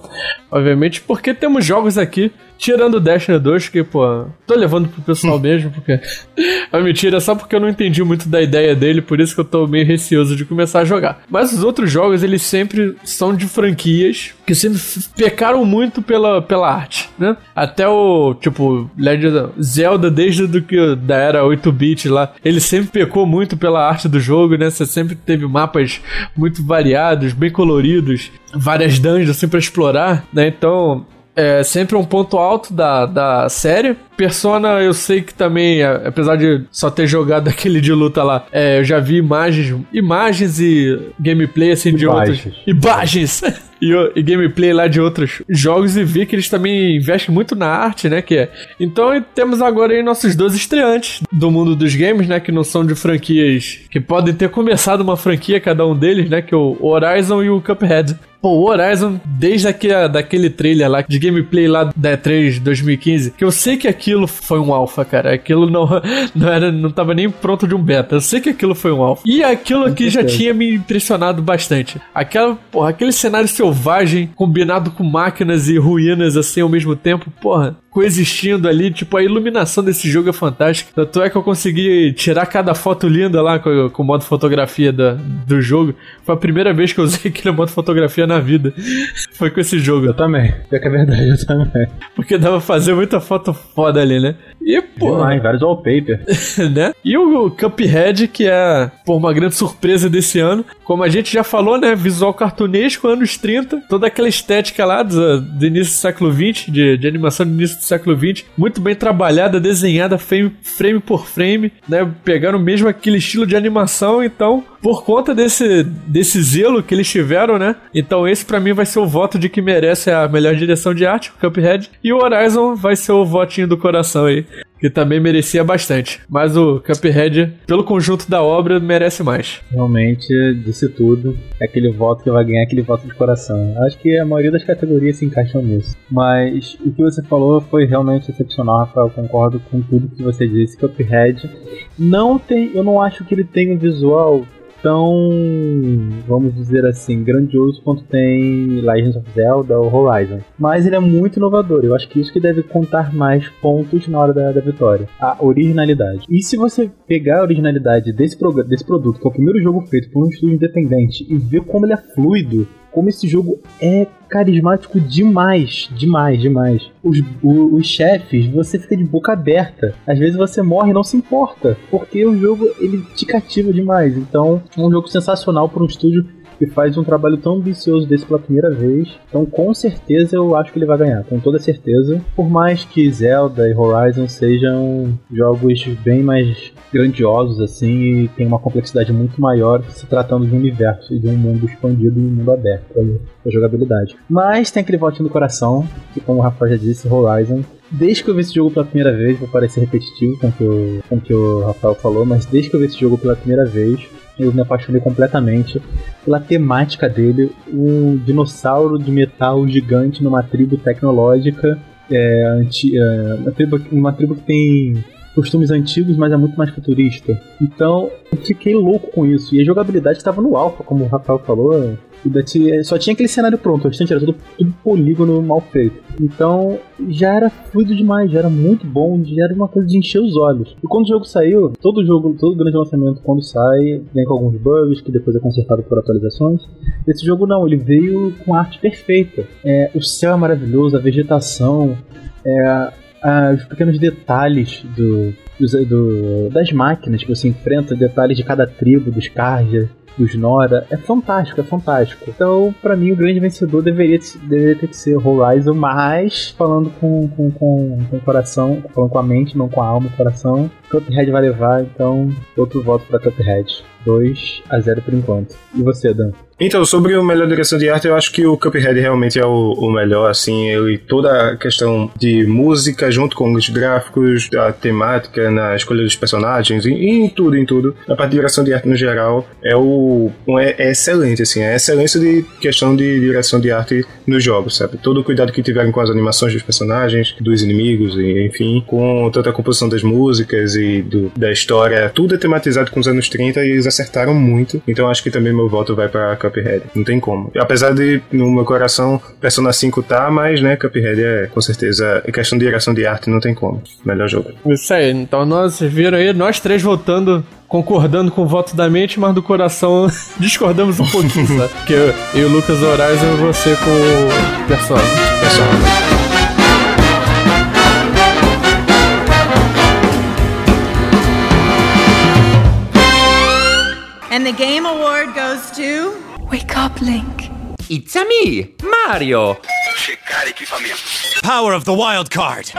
S1: Obviamente, porque temos jogos aqui Tirando o Destiny 2, que, pô, tô levando pro pessoal mesmo, porque. *laughs* A mentira é só porque eu não entendi muito da ideia dele, por isso que eu tô meio receoso de começar a jogar. Mas os outros jogos, eles sempre são de franquias que sempre pecaram muito pela, pela arte, né? Até o, tipo, Legend Zelda, desde do que da era 8-bit lá, ele sempre pecou muito pela arte do jogo, né? Você sempre teve mapas muito variados, bem coloridos, várias dungeons assim pra explorar, né? Então, é sempre um ponto alto da, da série. Persona, eu sei que também, apesar de só ter jogado *laughs* aquele de luta lá, é, eu já vi imagens, imagens e gameplay assim de outros. Imagens! *laughs* e, e, gameplay lá de outros jogos e vi que eles também investem muito na arte, né? Que é. Então temos agora aí nossos dois estreantes do mundo dos games, né? Que não são de franquias que podem ter começado uma franquia, cada um deles, né? Que é o Horizon e o Cuphead. Pô, o Horizon, desde aquele, daquele trailer lá, de gameplay lá da E3 2015, que eu sei que aquilo foi um alpha, cara. Aquilo não, *laughs* não, era, não tava nem pronto de um beta. Eu sei que aquilo foi um alpha. E aquilo aqui já tinha me impressionado bastante. Aquela, porra, aquele cenário selvagem combinado com máquinas e ruínas assim ao mesmo tempo, porra, coexistindo ali. Tipo, a iluminação desse jogo é fantástica. Tanto é que eu consegui tirar cada foto linda lá com, com o modo fotografia do, do jogo. Foi a primeira vez que eu usei *laughs* aquele modo fotografia na vida. *laughs* Foi com esse jogo.
S7: Eu também. É que é verdade, eu também.
S1: Porque dava pra fazer muita foto foda ali, né? E, pô.
S7: Demais, vários wallpaper. *laughs*
S1: né? E o Cuphead, que é, por uma grande surpresa desse ano. Como a gente já falou, né? Visual cartunesco, anos 30. Toda aquela estética lá do, do início do século 20, de, de animação do início do século 20. Muito bem trabalhada, desenhada frame, frame por frame, né? Pegando mesmo aquele estilo de animação. Então, por conta desse, desse zelo que eles tiveram, né? Então, esse para mim vai ser o voto de que merece a melhor direção de arte, o Cuphead. E o Horizon vai ser o votinho do coração aí que também merecia bastante. Mas o Cuphead, pelo conjunto da obra, merece mais.
S7: Realmente, disse tudo, é aquele voto que vai ganhar aquele voto de coração. Acho que a maioria das categorias se encaixam nisso. Mas o que você falou foi realmente excepcional, Rafael. Concordo com tudo que você disse. Cuphead não tem, eu não acho que ele tenha um visual tão, vamos dizer assim, grandioso quanto tem Legends of Zelda ou Horizon. Mas ele é muito inovador. Eu acho que isso que deve contar mais pontos na hora da, da vitória. A originalidade. E se você pegar a originalidade desse, desse produto, que é o primeiro jogo feito por um estúdio independente, e ver como ele é fluido, como esse jogo é carismático demais, demais, demais. Os, os, os, chefes, você fica de boca aberta. Às vezes você morre e não se importa, porque o jogo ele te cativa demais. Então, é um jogo sensacional para um estúdio que faz um trabalho tão ambicioso desse pela primeira vez. Então, com certeza, eu acho que ele vai ganhar, com toda certeza. Por mais que Zelda e Horizon sejam jogos bem mais grandiosos, assim, e tem uma complexidade muito maior se tratando de um universo e de um mundo expandido e um mundo aberto para jogabilidade. Mas tem aquele votinho do coração, que, como o Rafael já disse, Horizon Desde que eu vi esse jogo pela primeira vez, vou parecer repetitivo com o que o, com o, que o Rafael falou, mas desde que eu vi esse jogo pela primeira vez, eu me apaixonei completamente pela temática dele, um dinossauro de metal gigante numa tribo tecnológica, é, anti, é, uma, tribo, uma tribo que tem costumes antigos, mas é muito mais futurista. Então, eu fiquei louco com isso. E a jogabilidade estava no alfa, como o Rafael falou, só tinha aquele cenário pronto, o restante era tudo, tudo polígono mal feito. Então já era fluido demais, já era muito bom, já era uma coisa de encher os olhos. E quando o jogo saiu, todo jogo, todo grande lançamento, quando sai, vem com alguns bugs que depois é consertado por atualizações. Esse jogo não, ele veio com arte perfeita. É, o céu é maravilhoso, a vegetação, é, os pequenos detalhes do, do, das máquinas que você enfrenta, detalhes de cada tribo, dos Karja, dos Nora, é fantástico, é fantástico. Então, para mim, o grande vencedor deveria, deveria ter que ser Horizon, mas falando com, com, com, com o coração, falando com a mente, não com a alma o coração, Cuphead vai levar, então outro voto para Cuphead. 2 a 0 por enquanto. E você, Dan?
S8: Então, sobre o melhor direção de arte, eu acho que o Cuphead realmente é o, o melhor, assim, ele, toda a questão de música junto com os gráficos, a temática, na escolha dos personagens, em, em tudo, em tudo, a parte de direção de arte no geral, é o é, é excelente, assim, é excelência de questão de direção de arte nos jogos, sabe? Todo o cuidado que tiveram com as animações dos personagens, dos inimigos, e, enfim, com toda a composição das músicas e do, da história, tudo é tematizado com os anos 30 e eles acertaram muito, então acho que também meu voto vai pra Cuphead. Não tem como. Apesar de, no meu coração, Persona 5 tá, mas, né, Cuphead é, com certeza, é questão de direção de arte, não tem como. Melhor jogo.
S1: Isso aí, então nós viram aí, nós três votando concordando com o voto da mente, mas do coração *laughs* discordamos um pouquinho, sabe? Porque eu, eu e o Lucas Horizon e você com o Persona.
S8: Persona.
S4: Wake up, Link.
S5: It's a me, Mario.
S2: Que cara, equipamento.
S6: Power of the wild card.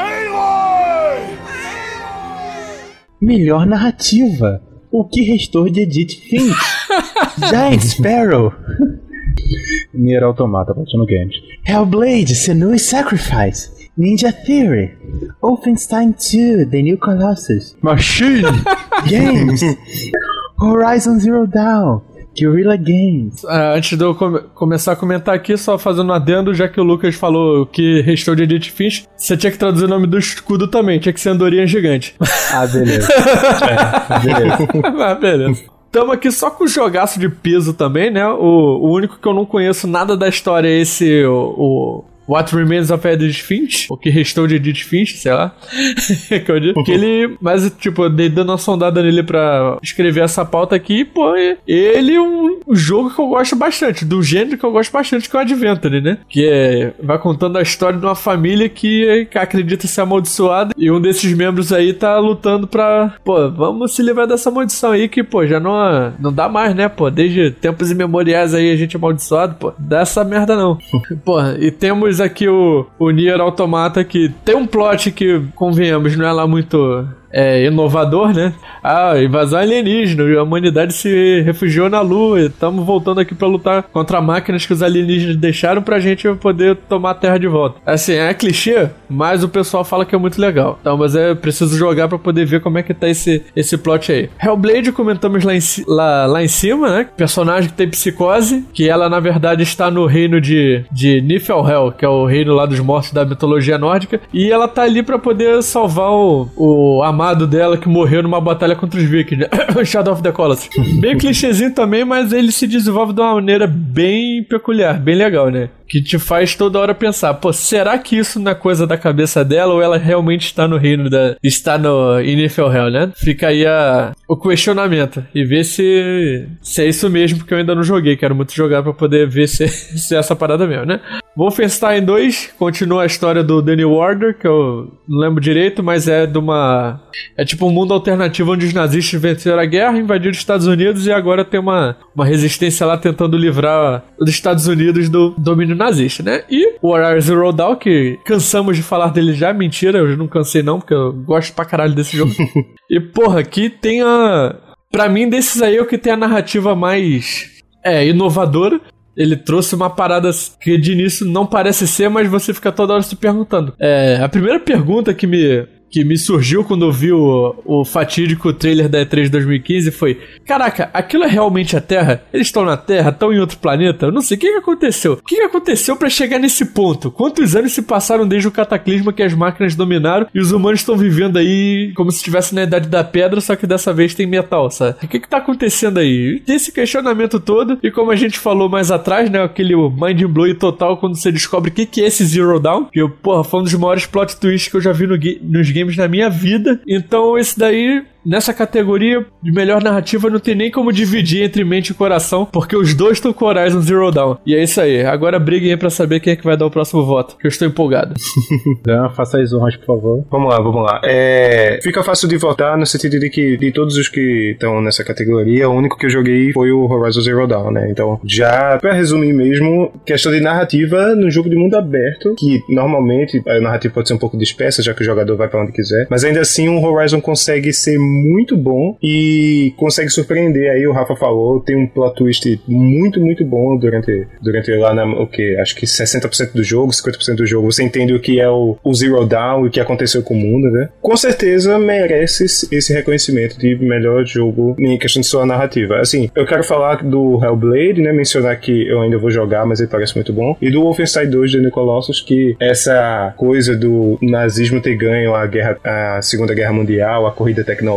S9: Melhor narrativa. O que restou de Edith Finch? *laughs* Giant Sparrow.
S7: Nier Automata, Platinum Games.
S9: Hellblade, Senua's Sacrifice. Ninja Theory. Wolfenstein 2, The New Colossus.
S1: Machine!
S9: Games. *laughs* Horizon Zero Dawn. Guerrilla Games.
S1: Ah, antes de eu come- começar a comentar aqui, só fazendo um adendo, já que o Lucas falou que restou de Edith Finch, você tinha que traduzir o nome do escudo também, tinha que ser Andorinha Gigante.
S7: Ah, beleza. *laughs* É, beleza.
S1: Mas beleza. Tamo aqui só com jogaço de peso também, né? O, o único que eu não conheço nada da história é esse, o, o What Remains of Edith Finch, o que restou de Edith Finch, sei lá. *laughs* que eu digo. Que ele, mas tipo, dei dando uma sondada nele pra escrever essa pauta aqui, pô, ele é um, um jogo que eu gosto bastante, do gênero que eu gosto bastante, que é o Adventure, né? Que é, vai contando a história de uma família que, que acredita ser amaldiçoada e um desses membros aí tá lutando pra, pô, vamos se livrar dessa maldição aí que, pô, já não, não dá mais, né, pô, desde tempos imemoriais aí a gente é amaldiçoado, pô, dá essa merda não. *laughs* pô, e temos aqui o, o Nier Automata que tem um plot que, convenhamos, não é lá muito é, inovador, né? Ah, invasão alienígena, a humanidade se refugiou na Lua, estamos voltando aqui pra lutar contra máquinas que os alienígenas deixaram pra gente poder tomar a Terra de volta. Assim, é clichê, mas o pessoal fala que é muito legal. Então, mas é preciso jogar pra poder ver como é que tá esse, esse plot aí. Hellblade, comentamos lá em, lá, lá em cima, né? Personagem que tem psicose, que ela na verdade está no reino de, de Niflhel, que é o reino lá dos mortos da mitologia nórdica, e ela tá ali pra poder salvar o, o amado dela que morreu numa batalha contra os vikings, né? *coughs* Shadow of the Colossus. Bem clichêzinho também, mas ele se desenvolve de uma maneira bem peculiar, bem legal, né? Que te faz toda hora pensar, pô, será que isso não é coisa da cabeça dela ou ela realmente está no reino da. está no em Niflhel, né? Fica aí a, o questionamento e ver se, se é isso mesmo, porque eu ainda não joguei, quero muito jogar pra poder ver se, *laughs* se é essa parada mesmo, né? Wolfenstein 2 continua a história do Danny Warder, que eu não lembro direito, mas é de uma. É tipo um mundo alternativo onde os nazistas venceram a guerra, invadiram os Estados Unidos e agora tem uma, uma resistência lá tentando livrar os Estados Unidos do domínio nazista, né? E o Horizon Zero Dawn, que cansamos de falar dele já, mentira, eu não cansei não, porque eu gosto pra caralho desse jogo. *laughs* e porra, aqui tem a. Pra mim, desses aí é o que tem a narrativa mais. É, inovadora. Ele trouxe uma parada que de início não parece ser, mas você fica toda hora se perguntando. É, a primeira pergunta que me, que me surgiu quando eu vi o, o fatídico trailer da E3 de 2015 foi: Caraca, aquilo é realmente a Terra? Eles estão na Terra? Estão em outro planeta? Eu não sei. O que, que aconteceu? O que, que aconteceu pra chegar nesse ponto? Quantos anos se passaram desde o cataclisma que as máquinas dominaram e os humanos estão vivendo aí como se estivesse na Idade da Pedra, só que dessa vez tem metal, sabe? O que, que tá acontecendo aí? Esse questionamento todo, e como a gente falou mais atrás, né? Aquele mind blow total quando você descobre o que, que é esse Zero Down, que, porra, foi um dos maiores plot twists que eu já vi no nos games na minha vida. Então, esse daí. Nessa categoria de melhor narrativa não tem nem como dividir entre mente e coração, porque os dois estão com Horizon Zero Dawn. E é isso aí. Agora briguem aí pra saber quem é que vai dar o próximo voto, que eu estou empolgado. *laughs*
S7: Dan, faça as honras, por favor.
S8: Vamos lá, vamos lá. É, fica fácil de votar no sentido de que de todos os que estão nessa categoria, o único que eu joguei foi o Horizon Zero Dawn, né? Então, já pra resumir mesmo, questão de narrativa no jogo de mundo aberto, que normalmente a narrativa pode ser um pouco dispersa, já que o jogador vai pra onde quiser, mas ainda assim o Horizon consegue ser muito bom e consegue surpreender. Aí o Rafa falou, tem um plot twist muito, muito bom durante, durante lá na, o que? Acho que 60% do jogo, 50% do jogo. Você entende o que é o, o Zero Dawn e o que aconteceu com o mundo, né? Com certeza merece esse reconhecimento de melhor jogo em questão de sua narrativa. Assim, eu quero falar do Hellblade, né? Mencionar que eu ainda vou jogar, mas ele parece muito bom. E do Wolfenstein 2 de Nicolossus, que essa coisa do nazismo ter ganho a guerra, a Segunda Guerra Mundial, a corrida tecnológica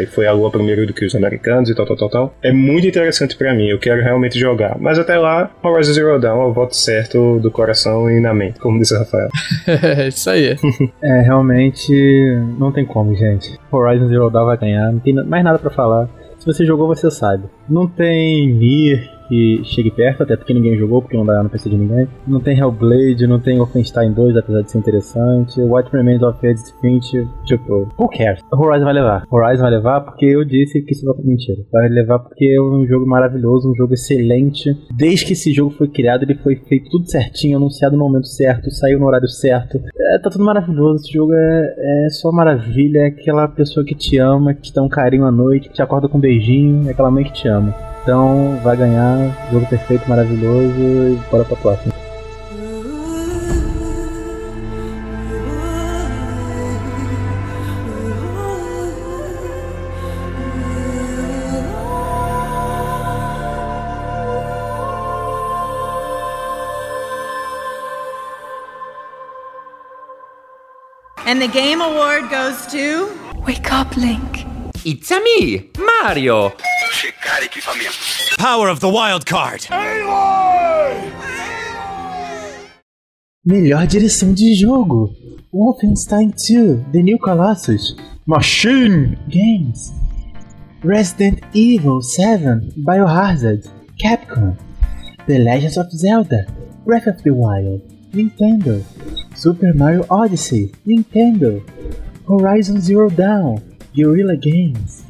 S8: e foi a lua primeiro do que os americanos e tal, tal, tal, tal. É muito interessante para mim. Eu quero realmente jogar. Mas até lá, Horizon Zero Dawn, eu voto certo do coração e na mente, como disse o Rafael. *laughs*
S1: é isso aí. *laughs*
S7: É, realmente não tem como, gente. Horizon Zero Dawn vai ganhar, não tem mais nada para falar. Se você jogou, você sabe. Não tem Nier, que chegue perto, até porque ninguém jogou, porque não dá no PC de ninguém. Não tem Hellblade, não tem Wolfenstein 2, apesar de ser interessante. What Remains of Edith Finch, tipo, who cares? Horizon vai levar. Horizon vai levar porque eu disse que isso vai mentira. Vai levar porque é um jogo maravilhoso, um jogo excelente. Desde que esse jogo foi criado, ele foi feito tudo certinho, anunciado no momento certo, saiu no horário certo. É, tá tudo maravilhoso. Esse jogo é, é só maravilha. É aquela pessoa que te ama, que te dá um carinho à noite, que te acorda com um beijinho, é aquela mãe que te ama. Então vai ganhar, jogo perfeito, maravilhoso e bora pra próxima.
S3: And the Game Award goes to.
S4: Wake up, Link.
S5: It's a me, Mario.
S6: Power of the wild card.
S9: Melhor direção de jogo: Wolfenstein 2 The New Colossus.
S7: Machine!
S9: Games, Resident Evil 7 Biohazard. Capcom, The Legends of Zelda. Breath of the Wild. Nintendo, Super Mario Odyssey. Nintendo, Horizon Zero Dawn Guerrilla Games.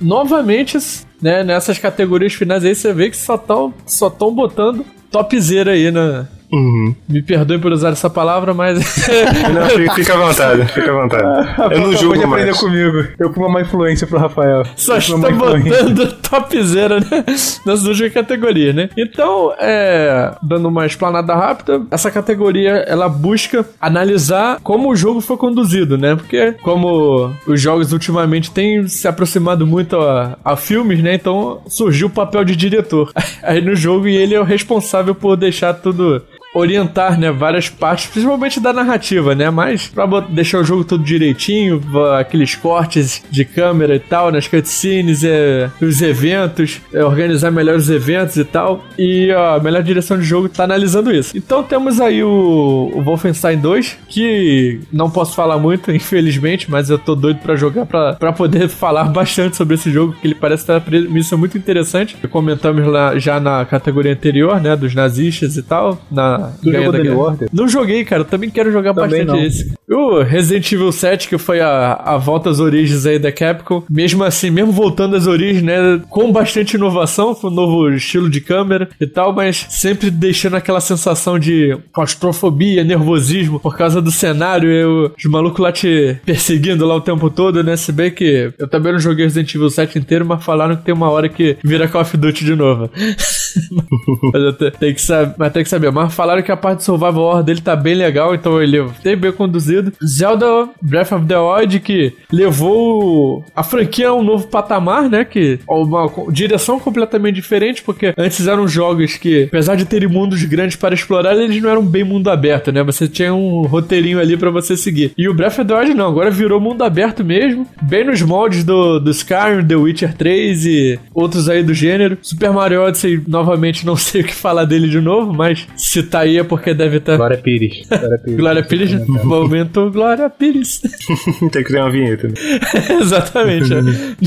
S1: Novamente, né, nessas categorias finais aí, você vê que só estão só tão botando topzera aí na,
S8: Uhum.
S1: Me perdoe por usar essa palavra, mas. *laughs*
S8: Não, fica, fica à vontade, fica à vontade. Eu não
S7: Pode
S8: julgo
S7: aprender
S8: mais.
S7: comigo. Eu fui uma má influência pro Rafael.
S1: Só está botando *laughs* topzera né? nas duas categorias, né? Então, é, dando uma explanada rápida, essa categoria ela busca analisar como o jogo foi conduzido, né? Porque como os jogos ultimamente têm se aproximado muito a, a filmes, né? Então surgiu o papel de diretor *laughs* aí no jogo e ele é o responsável por deixar tudo orientar, né, várias partes, principalmente da narrativa, né, mas pra deixar o jogo tudo direitinho, aqueles cortes de câmera e tal, nas cutscenes, é, os eventos, é, organizar melhor os eventos e tal, e a melhor direção de jogo tá analisando isso. Então temos aí o, o Wolfenstein 2, que não posso falar muito, *laughs* infelizmente, mas eu tô doido pra jogar, pra poder *laughs* falar bastante sobre esse jogo, que ele parece ter uma premissa muito interessante. Comentamos lá já na categoria anterior, né, dos nazistas e tal, na
S7: Tu
S1: ganha
S7: jogou
S1: da
S7: The New
S1: guerra. Não joguei, cara. Eu também quero jogar
S7: Também
S1: bastante
S7: não.
S1: esse. O Resident Evil 7, que foi a, a volta às origens aí da Capcom. Mesmo assim, mesmo voltando às origens, né? Com bastante inovação, com um novo estilo de câmera e tal, mas sempre deixando aquela sensação de claustrofobia, nervosismo por causa do cenário e o- os malucos lá te perseguindo lá o tempo todo, né? Se bem que eu também não joguei Resident Evil 7 inteiro, mas falaram que tem uma hora que vira Call of Duty de novo. *laughs* mas eu te- tenho que saber, mas tem que saber. Mas falaram que a parte de survival horror dele tá bem legal, então ele tem bem conduzido. Zelda Breath of the Wild que levou a franquia a um novo patamar, né? Que uma co- direção completamente diferente, porque antes eram jogos que, apesar de terem mundos grandes para explorar, eles não eram bem mundo aberto, né? Você tinha um roteirinho ali pra você seguir. E o Breath of the Wild não, agora virou mundo aberto mesmo, bem nos moldes do, do Skyrim, The Witcher 3 e outros aí do gênero. Super Mario Odyssey, novamente, não sei o que falar dele de novo, mas se tá aí é porque deve estar.
S7: Glória *laughs* Pires. Glória Pires.
S1: Glória Pires, momento Glória Pires. *laughs*
S8: Tem que ter uma vinheta. né? *laughs*
S1: Exatamente. é.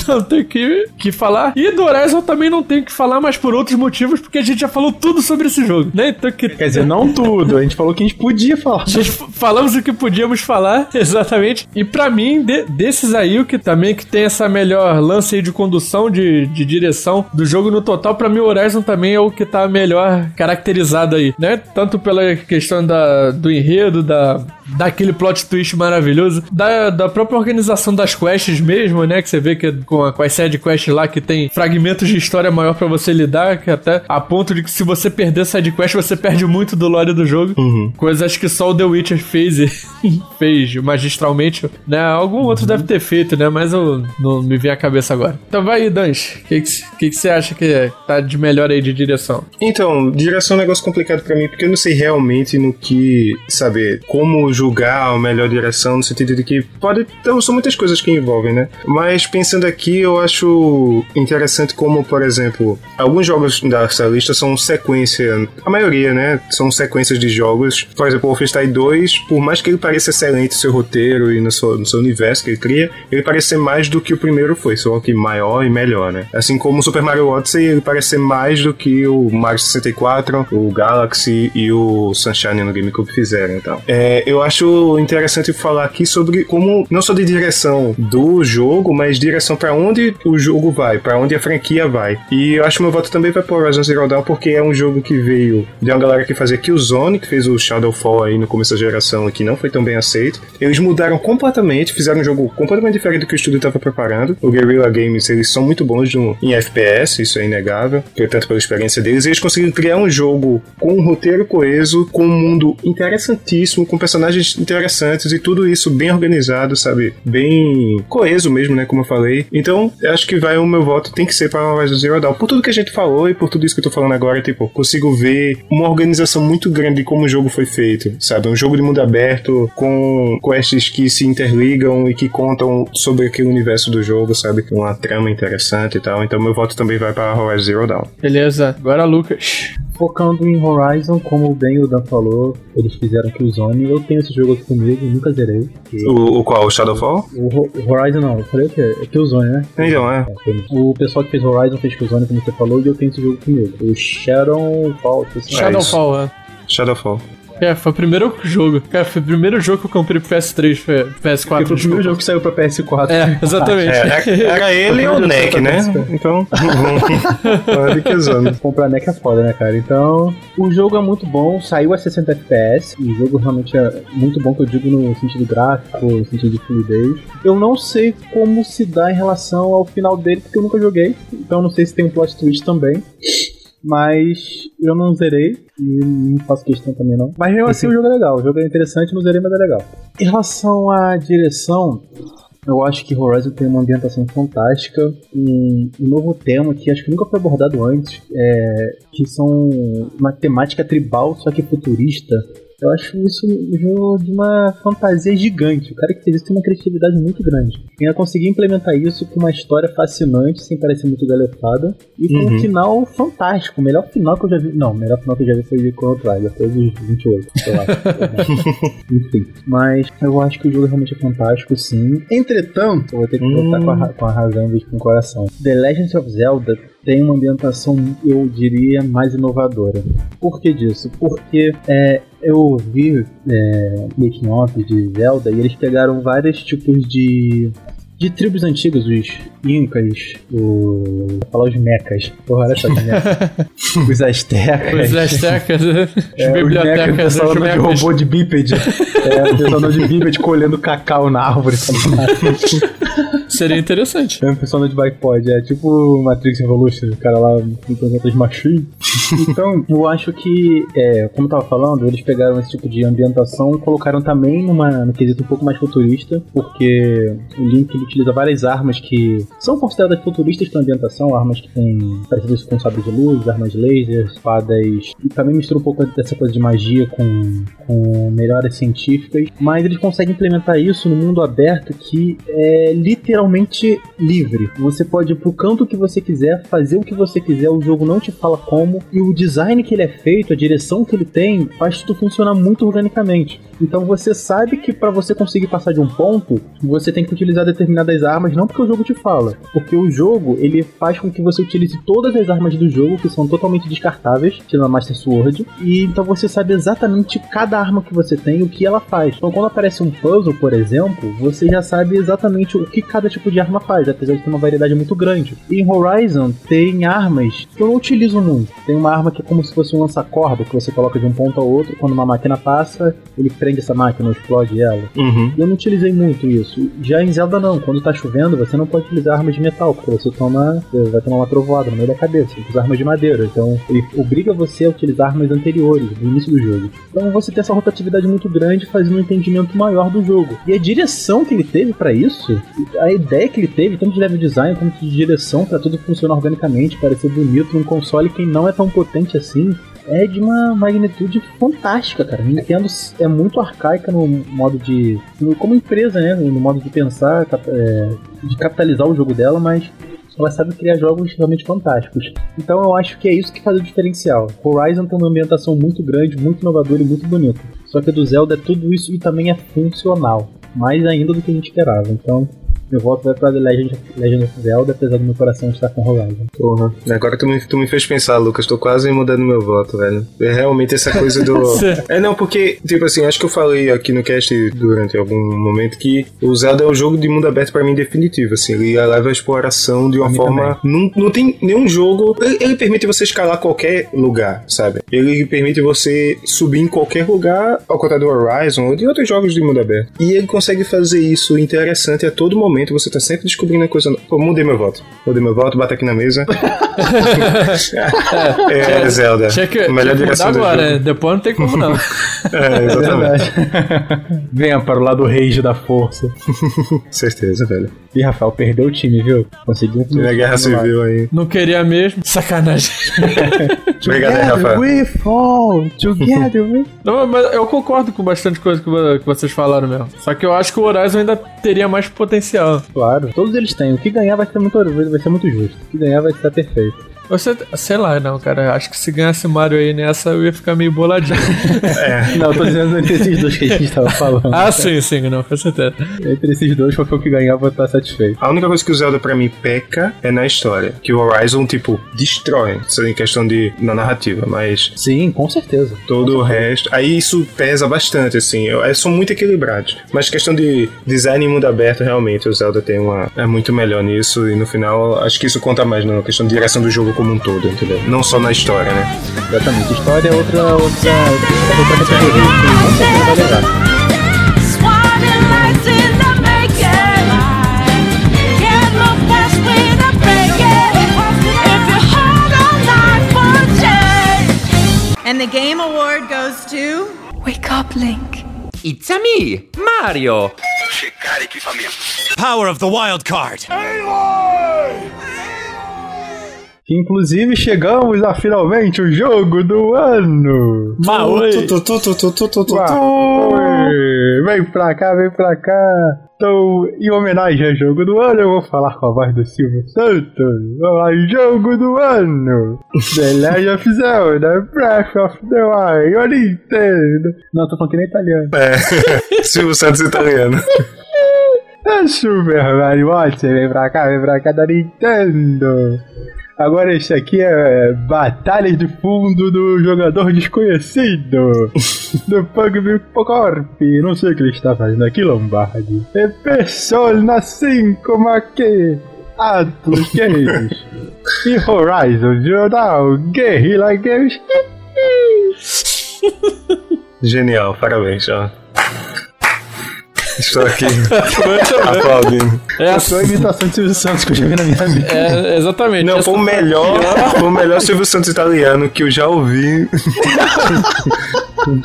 S1: Não tem que, que falar. E do Horizon também não tem que falar, mas por outros motivos, porque a gente já falou tudo sobre esse jogo, né? Então que.
S7: Quer dizer, não tudo. A gente falou que a gente podia falar.
S1: A gente falamos o que podíamos falar, exatamente. E pra mim, de- desses aí, o que também que tem essa melhor lance aí de condução, de, de direção do jogo no total, pra mim o Horizon também é o que tá melhor caracterizado aí, né? Então tanto pela questão da, do enredo, da, daquele plot twist maravilhoso, da, da própria organização das quests mesmo, né? Que você vê que com, a, com as side quests lá que tem fragmentos de história maior para você lidar, que até a ponto de que se você perder side quest, você perde muito do lore do jogo.
S8: Uhum.
S1: Coisas que só o The Witcher fez e *laughs* fez magistralmente, né? Algum outro deve ter feito, né? Mas eu não me vem à cabeça agora. Então vai aí, Danche. O que, que, que, que você acha que tá de melhor aí de direção?
S8: Então, direção é um negócio complicado pra mim, porque não sei realmente no que saber como julgar a melhor direção, no sentido de que pode. Então, são muitas coisas que envolvem, né? Mas pensando aqui, eu acho interessante como, por exemplo, alguns jogos dessa lista são sequência, a maioria, né? São sequências de jogos. Por exemplo, o Wolfenstein 2, por mais que ele pareça excelente no seu roteiro e no seu, no seu universo que ele cria, ele parece ser mais do que o primeiro foi, só que maior e melhor, né? Assim como o Super Mario Odyssey, ele parece ser mais do que o Mario 64, o Galaxy e o Sunshine no GameCube fizeram, então. É, eu acho interessante falar aqui sobre como, não só de direção do jogo, mas direção para onde o jogo vai, para onde a franquia vai. E eu acho que meu voto também vai pro Horizon Zero Dawn, porque é um jogo que veio de uma galera que fazia Killzone, que fez o Shadowfall aí no começo da geração e que não foi tão bem aceito. Eles mudaram completamente, fizeram um jogo completamente diferente do que o estúdio estava preparando. O Guerrilla Games, eles são muito bons em FPS, isso é inegável, tanto pela experiência deles. E eles conseguiram criar um jogo com um roteiro coeso, com um mundo interessantíssimo, com personagens interessantes e tudo isso bem organizado, sabe? Bem coeso mesmo, né? Como eu falei. Então, acho que vai o meu voto tem que ser para Horizon Zero Dawn. Por tudo que a gente falou e por tudo isso que eu tô falando agora, tipo, consigo ver uma organização muito grande de como o jogo foi feito, sabe? Um jogo de mundo aberto com quests que se interligam e que contam sobre aquele universo do jogo, sabe? Uma trama interessante e tal. Então, meu voto também vai para Horizon Zero Dawn.
S1: Beleza, agora Lucas.
S7: Focando em Horizon, como bem o Dan falou, eles fizeram Killzone. Eu tenho esse jogo aqui comigo, nunca zerei.
S8: O, o qual? O Shadowfall?
S7: O, o Horizon não, eu falei o quê? É Killzone, né?
S8: Então, é.
S7: O pessoal que fez Horizon fez Killzone, como você falou, e eu tenho esse jogo comigo. O Shadowfall. assim.
S1: Shadowfall, é.
S8: Shadowfall.
S1: É, foi o primeiro jogo. Cara, foi o primeiro jogo que eu comprei pro PS3, foi PS4.
S7: Porque foi o primeiro jogo que saiu pra PS4.
S1: É, exatamente.
S8: É, era ele ou o NEC, né? Então, *laughs* olha que exame.
S7: Comprar NEC é foda, né, cara? Então, o jogo é muito bom, saiu a 60 FPS, o jogo realmente é muito bom, que eu digo no sentido gráfico, no sentido de fluidez. Eu não sei como se dá em relação ao final dele, porque eu nunca joguei, então não sei se tem um plot twist também. Mas eu não zerei e não faço questão também não. Mas mesmo assim o jogo é legal, o jogo é interessante, não zerei, mas é legal. Em relação à direção, eu acho que Horizon tem uma ambientação fantástica, um, um novo tema que acho que nunca foi abordado antes, é, que são uma temática tribal, só que futurista. Eu acho isso um jogo de uma fantasia gigante. O cara que fez isso tem uma criatividade muito grande. E ainda conseguir implementar isso com uma história fascinante, sem parecer muito galefada, e com um final fantástico. O melhor final que eu já vi. Não, o melhor final que eu já vi foi de Chrono Trigger, foi dos 28, sei lá. *laughs* Enfim. Mas eu acho que o jogo realmente é fantástico, sim. Entretanto, eu vou ter que voltar com, a, ra- com a razão em vez de com o coração. The Legend of Zelda tem uma ambientação, eu diria, mais inovadora. Por que disso? Porque é, eu vi é, making de Zelda e eles pegaram vários tipos de de tribos antigas, os Incas, o. falar os Mecas. Porra, olha só que. *laughs* Os Aztecas.
S1: Os Aztecas, *laughs* né? as
S7: É, os Mecas, o
S1: bibliotecas,
S7: pessoal andando de robô de bípede. *laughs* É, o pessoal andando de bípede colhendo cacau na árvore.
S1: Seria interessante.
S7: É um pessoal de bike pod, é tipo Matrix Revolution, o cara lá com outras machines. Então, eu acho que, é, como eu tava falando, eles pegaram esse tipo de ambientação e colocaram também numa, no quesito um pouco mais futurista, porque o Link ele utiliza várias armas que são consideradas futuristas para ambientação, armas que têm parecidas com sabres de luz, armas laser, espadas, e também mistura um pouco dessa coisa de magia com, com melhores científicas, mas eles conseguem implementar isso no mundo aberto que é literalmente livre. Você pode ir pro canto que você quiser, fazer o que você quiser, o jogo não te fala como, e o design que ele é feito, a direção que ele tem, faz tudo funcionar muito organicamente. Então você sabe que para você conseguir passar de um ponto, você tem que utilizar determinadas armas, não porque o jogo te fala, porque o jogo ele faz com que você utilize todas as armas do jogo que são totalmente descartáveis, tirando a Master Sword, e então você sabe exatamente cada arma que você tem o que ela faz. Então, quando aparece um puzzle, por exemplo, você já sabe exatamente o que cada tipo de arma faz, apesar de ter uma variedade muito grande. E em Horizon tem armas que eu não utilizo muito. Tem uma arma que é como se fosse um lança-corda que você coloca de um ponto ao outro. Quando uma máquina passa, ele prende essa máquina, explode ela.
S8: Uhum.
S7: Eu não utilizei muito isso. Já em Zelda não, quando tá chovendo, você não pode utilizar armas de metal, porque você toma. vai tomar uma trovoada no meio da cabeça. Usar armas de madeira. Então ele obriga você a utilizar armas anteriores, do início do jogo. Então você tem essa rotatividade muito grande, fazendo um entendimento maior do jogo. E a direção que ele teve pra isso, a ideia que ele teve, tanto de level design quanto de direção, pra tudo funcionar organicamente, parecer bonito num console que não é tão potente assim, é de uma magnitude fantástica, cara. Nintendo é muito arcaica no modo de. como empresa, né? No modo de pensar, é, de capitalizar o jogo dela, mas ela sabe criar jogos realmente fantásticos. Então eu acho que é isso que faz o diferencial. Horizon tem uma ambientação muito grande, muito inovadora e muito bonita. Só que do Zelda é tudo isso e também é funcional. Mais ainda do que a gente esperava. Então, meu voto vai pra The Legend, Legend of Zelda, apesar do meu coração estar com Horizon.
S8: Porra. Agora tu me, tu me fez pensar, Lucas. Tô quase mudando meu voto, velho. É realmente essa coisa do. *laughs* é, não, porque, tipo assim, acho que eu falei aqui no cast durante algum momento que o Zelda é o jogo de mundo aberto pra mim definitivo. Assim, ele leva a exploração de uma forma. Não, não tem nenhum jogo. Ele, ele permite você escalar qualquer lugar, sabe? Ele permite você subir em qualquer lugar, ao contrário do Horizon ou de outros jogos de mundo aberto. E ele consegue fazer isso interessante a todo momento. Você tá sempre descobrindo a coisa. nova. Pô, mudei meu voto. Mudei meu voto, bata aqui na mesa. *laughs* é, Zelda.
S1: Tinha que,
S8: melhor
S1: tinha que agora, né?
S8: jogo.
S1: Depois não tem como não. *laughs*
S8: É, exatamente.
S7: Venha para o lado rage da força. *laughs*
S8: Certeza, velho.
S7: E Rafael perdeu o time, viu? Conseguiu um
S8: E a guerra civil aí.
S1: Não queria mesmo. Sacanagem.
S8: Obrigado aí, Rafael.
S7: we fall together we... *laughs*
S1: Não, mas eu concordo com bastante coisa que vocês falaram mesmo. Só que eu acho que o Horizon ainda teria mais potencial.
S7: Claro, todos eles têm. O que ganhar vai ser muito, vai ser muito justo. O que ganhar vai estar perfeito.
S1: Você, sei lá, não, cara. Acho que se ganhasse Mario aí nessa, eu ia ficar meio boladinho. *laughs*
S7: Não, eu tô dizendo entre esses dois que a gente tava falando.
S1: ah, sim, sim, não, com certeza.
S7: Entre esses dois, qualquer um que ganhar, eu vou estar satisfeito.
S8: A única coisa que o Zelda pra mim peca é na história. Que o Horizon, tipo, destrói. Isso em questão de. na narrativa, mas
S7: Sim, com certeza.
S8: todo o resto. Aí isso pesa bastante, assim. Eu, eu são muito equilibrados. Mas questão de design em mundo aberto, realmente, o Zelda tem uma. é muito melhor nisso. E no final, acho que isso conta mais na questão de direção do jogo como um todo, entendeu? Não só na história, né?
S7: Exatamente. História é outra, outra, outra categoria que certeza vai levar.
S3: And the Game Award goes to.
S4: Wake up, Link.
S5: It's a me, Mario.
S6: Power of the wild card.
S7: Que inclusive chegamos a finalmente o jogo do ano.
S1: Maui!
S7: Vem pra cá, vem pra cá. Então, em homenagem ao jogo do ano, eu vou falar com a voz do Silvio Santos. Vamos lá, jogo do ano. *laughs* The Legend of Zelda, Breath of the Wild, o Nintendo. Não, tô falando que nem italiano.
S8: É. *laughs* Silvio Santos italiano. *laughs*
S7: É Super Mario Odyssey, vem pra cá, vem pra cá da Nintendo. Agora esse aqui é Batalhas de Fundo do Jogador Desconhecido *laughs* do Pugby Corp. Não sei o que ele está fazendo aqui, Lombardi. É Persona 5 Maqui. Atlas *laughs* Games. e Horizon Jornal Guerrilla Games. *laughs*
S8: Genial, parabéns, ó. Estou aqui aplaudindo.
S1: É,
S7: A sua imitação de Silvio Santos que eu já vi na minha vida.
S1: é, exatamente.
S8: Não, foi o melhor, foi o melhor Silvio Santos italiano que eu já ouvi. *laughs*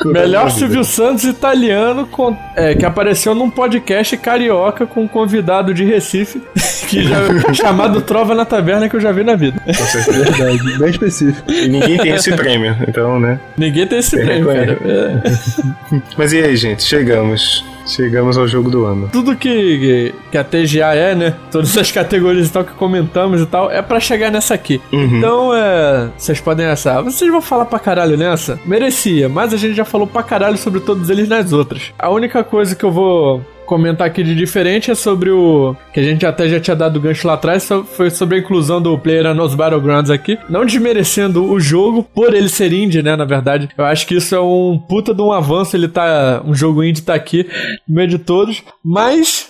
S1: Melhor Silvio Santos italiano com- é, que apareceu num podcast carioca com um convidado de Recife *laughs* que já, chamado Trova na Taverna que eu já vi na vida.
S7: Verdade, bem específico.
S8: E ninguém tem esse prêmio, então, né?
S1: Ninguém tem esse prêmio, cara. É,
S8: Mas e aí, gente? Chegamos. Chegamos ao jogo do ano.
S1: tudo que, que a TGA é, né? Todas as categorias e tal que comentamos e tal, é pra chegar nessa aqui. Então, é. Vocês podem essa. Vocês vão falar pra caralho nessa? Merecia, mas a gente já falou pra caralho sobre todos eles nas outras. A única coisa que eu vou comentar aqui de diferente é sobre o. Que a gente até já tinha dado gancho lá atrás, foi sobre a inclusão do Player nos Battlegrounds aqui. Não desmerecendo o jogo, por ele ser indie, né? Na verdade. Eu acho que isso é um puta de um avanço. Ele tá. Um jogo indie tá aqui no meio de todos. Mas.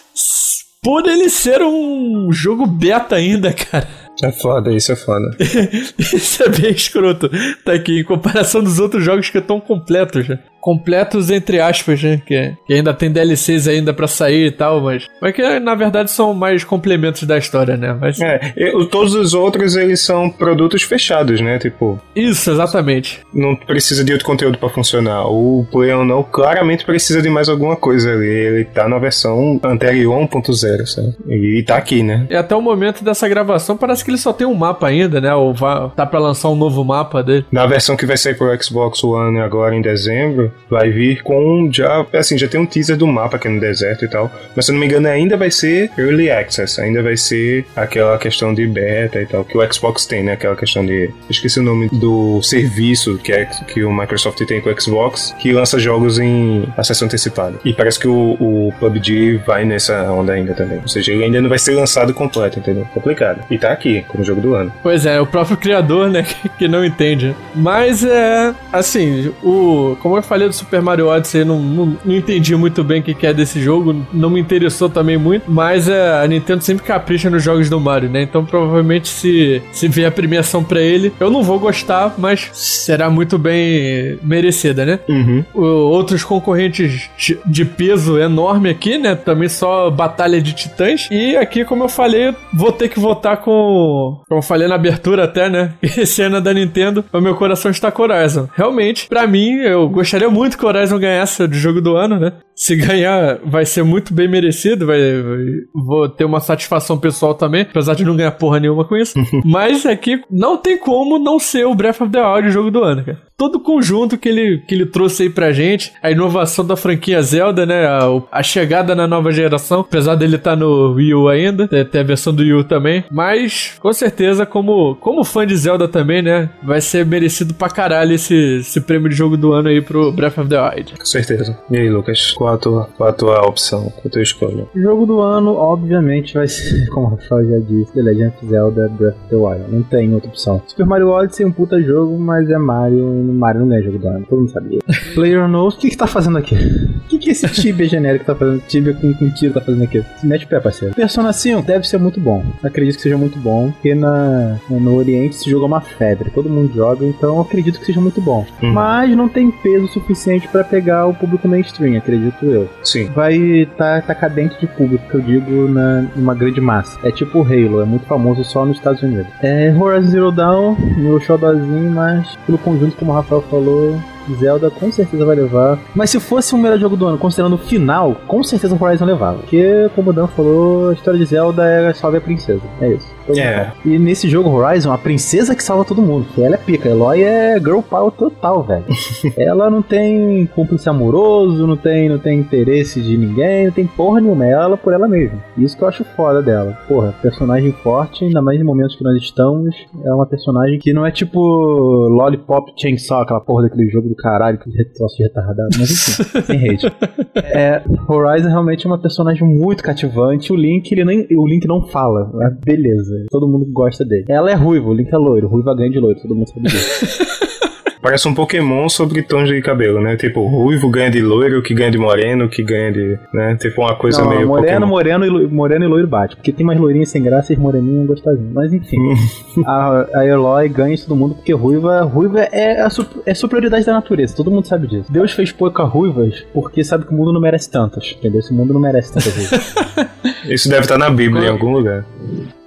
S1: Por ele ser um jogo beta ainda, cara.
S8: É foda, isso é foda. *laughs*
S1: Isso é bem escroto. Tá aqui, em comparação dos outros jogos que estão completos? Completos entre aspas, né? Que, que ainda tem DLCs ainda pra sair e tal, mas. Mas que na verdade são mais complementos da história, né? Mas.
S8: É, eu- todos os outros eles são produtos fechados, né? Tipo,
S1: Isso, exatamente.
S8: não precisa de outro conteúdo pra funcionar. O Player não claramente precisa de mais alguma coisa ali. Ele tá na versão anterior 1.0, sabe? E tá aqui, né?
S1: E até o momento dessa gravação parece que ele só tem um mapa ainda, né? Ou vai, tá pra lançar um novo mapa dele.
S8: Na versão que vai sair pro Xbox One agora em dezembro, vai vir com já, assim, já tem um teaser do mapa aqui no deserto e tal. Mas se eu não me engano, ainda vai ser Early Access, ainda vai ser aquela questão de beta e tal, que o Xbox tem, né? Aquela questão de. Esqueci o nome do serviço que, é, que o Microsoft tem com o Xbox, que lança jogos em acesso antecipado. E parece que o, o PUBG vai nessa onda ainda também. Ou seja, ele ainda não vai ser lançado completo, entendeu? Complicado. E tá aqui, como jogo do ano.
S1: Pois é, o próprio criador, né, que, *laughs* que não entende. Mas é, assim, o como eu falei do Super Mario Odyssey, não, não, não entendi muito bem o que, que é desse jogo, não me interessou também muito, mas é, a Nintendo sempre capricha nos jogos do Mario, né? Então provavelmente se, se vier a premiação pra ele, eu não vou gostar, mas será muito bem merecida, né?
S8: Uhum.
S1: O- outros concorrentes de- de peso enorme aqui, né? Também só batalha de titãs. E aqui, como eu falei, vou ter que votar com. Como eu falei na abertura até, né? *laughs* Esse ano é da Nintendo, o meu coração está com Horizon. Realmente, pra mim, eu gostaria muito que o Horizon ganhasse o jogo do ano, né? Se ganhar, vai ser muito bem merecido. Vai, vai- vou ter uma satisfação pessoal também, apesar de não ganhar porra nenhuma com isso. *laughs* Mas aqui não tem como não ser o Breath of the Wild o jogo do ano, cara todo o conjunto que ele, que ele trouxe aí pra gente, a inovação da franquia Zelda, né, a, a chegada na nova geração, apesar dele estar no Wii U ainda, tem, tem a versão do Wii U também, mas com certeza como, como fã de Zelda também, né, vai ser merecido pra caralho esse, esse prêmio de jogo do ano aí pro Breath of the Wild.
S8: Com certeza. E aí, Lucas? Qual a tua, qual a tua opção? Qual a tua escolha?
S7: O jogo do ano, obviamente, vai ser, *laughs* como o Rafael já disse, The Legend of Zelda Breath of the Wild. Não tem outra opção. Super Mario Odyssey é um puta jogo, mas é Mario. Mario não ganha jogo do ano, todo mundo sabia. *laughs* Player Knows, o que que tá fazendo aqui? O que que esse Tibia genérico tá fazendo? Tibia com, com tiro tá fazendo aqui? Se mete o pé, parceiro. Persona 5 deve ser muito bom. Acredito que seja muito bom, porque na, no Oriente esse jogo é uma febre. Todo mundo joga, então acredito que seja muito bom.
S8: Uhum.
S7: Mas não tem peso suficiente pra pegar o público mainstream, acredito eu
S8: Sim.
S7: vai tá, tá cadente de público, que eu digo, na, numa grande massa. É tipo o Halo, é muito famoso só nos Estados Unidos. É Horizon Zero Dawn, meu xodózinho, mas pelo conjunto, como o Rafael falou, Zelda com certeza vai levar. Mas se fosse o melhor jogo do ano, considerando o final, com certeza o Horizon levava. Porque, como o Dan falou, a história de Zelda é salve a princesa. É isso. Mundo
S8: É.
S7: E nesse jogo Horizon, a princesa que salva todo mundo. Ela é pica. Eloy é girl power total, velho. *laughs* ela não tem cúmplice amoroso, não tem, não tem interesse de ninguém, não tem porra nenhuma. É ela por ela mesma. Isso que eu acho foda dela. Porra, personagem forte, ainda mais em momentos que nós estamos. É uma personagem que não é tipo Lollipop Chainsaw, aquela porra daquele jogo do caralho que troço de retardado. Mas enfim, sem hate. É, Horizon realmente é uma personagem muito cativante. O Link, ele nem, o Link não fala. É beleza. Todo mundo gosta dele. Ela é ruiva, o Link é loiro. Ruiva ganha de loiro, todo mundo sabe disso. *laughs*
S8: Parece um Pokémon sobre tons de cabelo, né? Tipo, ruivo ganha de loiro, que ganha de moreno, que ganha de. né? Tipo, uma coisa
S7: Não,
S8: meio.
S7: moreno,
S8: Pokémon.
S7: moreno, e lo- moreno e loiro bate. Porque tem mais loirinhas sem graça e moreninho gostosinho. Mas enfim. a, a Eloy ganha isso do mundo porque ruiva, ruiva é a su- é superioridade da natureza. Todo mundo sabe disso. Deus fez poucas ruivas porque sabe que o mundo não merece tantas. Entendeu? Esse mundo não merece tantas ruivas. *laughs*
S8: Isso deve estar na Bíblia em algum lugar.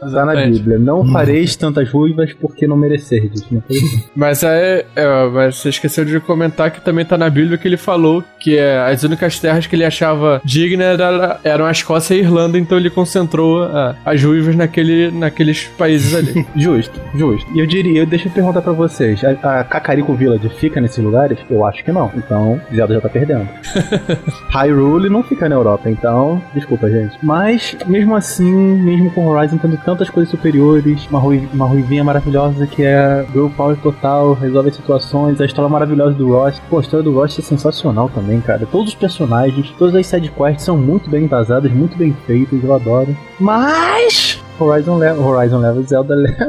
S7: Tá na Bíblia. Não fareis tantas ruivas porque não merecerdes. Né?
S1: Mas é, é, mas você esqueceu de comentar que também tá na Bíblia que ele falou que é, as únicas terras que ele achava dignas era, eram a Escócia e a Irlanda, então ele concentrou ah, as ruivas naquele, naqueles países ali. *laughs*
S7: Justo, justo. E eu diria, deixa eu perguntar pra vocês: a, a Cacarico Village fica nesses lugares? Eu acho que não. Então, Zelda já tá perdendo. *laughs* Hyrule não fica na Europa, então, desculpa, gente. Mas, mesmo assim, mesmo com Horizon apresentando tantas coisas superiores, uma, rui, uma ruivinha maravilhosa que é Girl Power total, resolve as a história maravilhosa do Ross. Pô, a história do Ross é sensacional também, cara. Todos os personagens, todas as sidequests são muito bem vazadas, muito bem feitas, eu adoro. Mas... Horizon Level, Horizon Level, Zelda Level.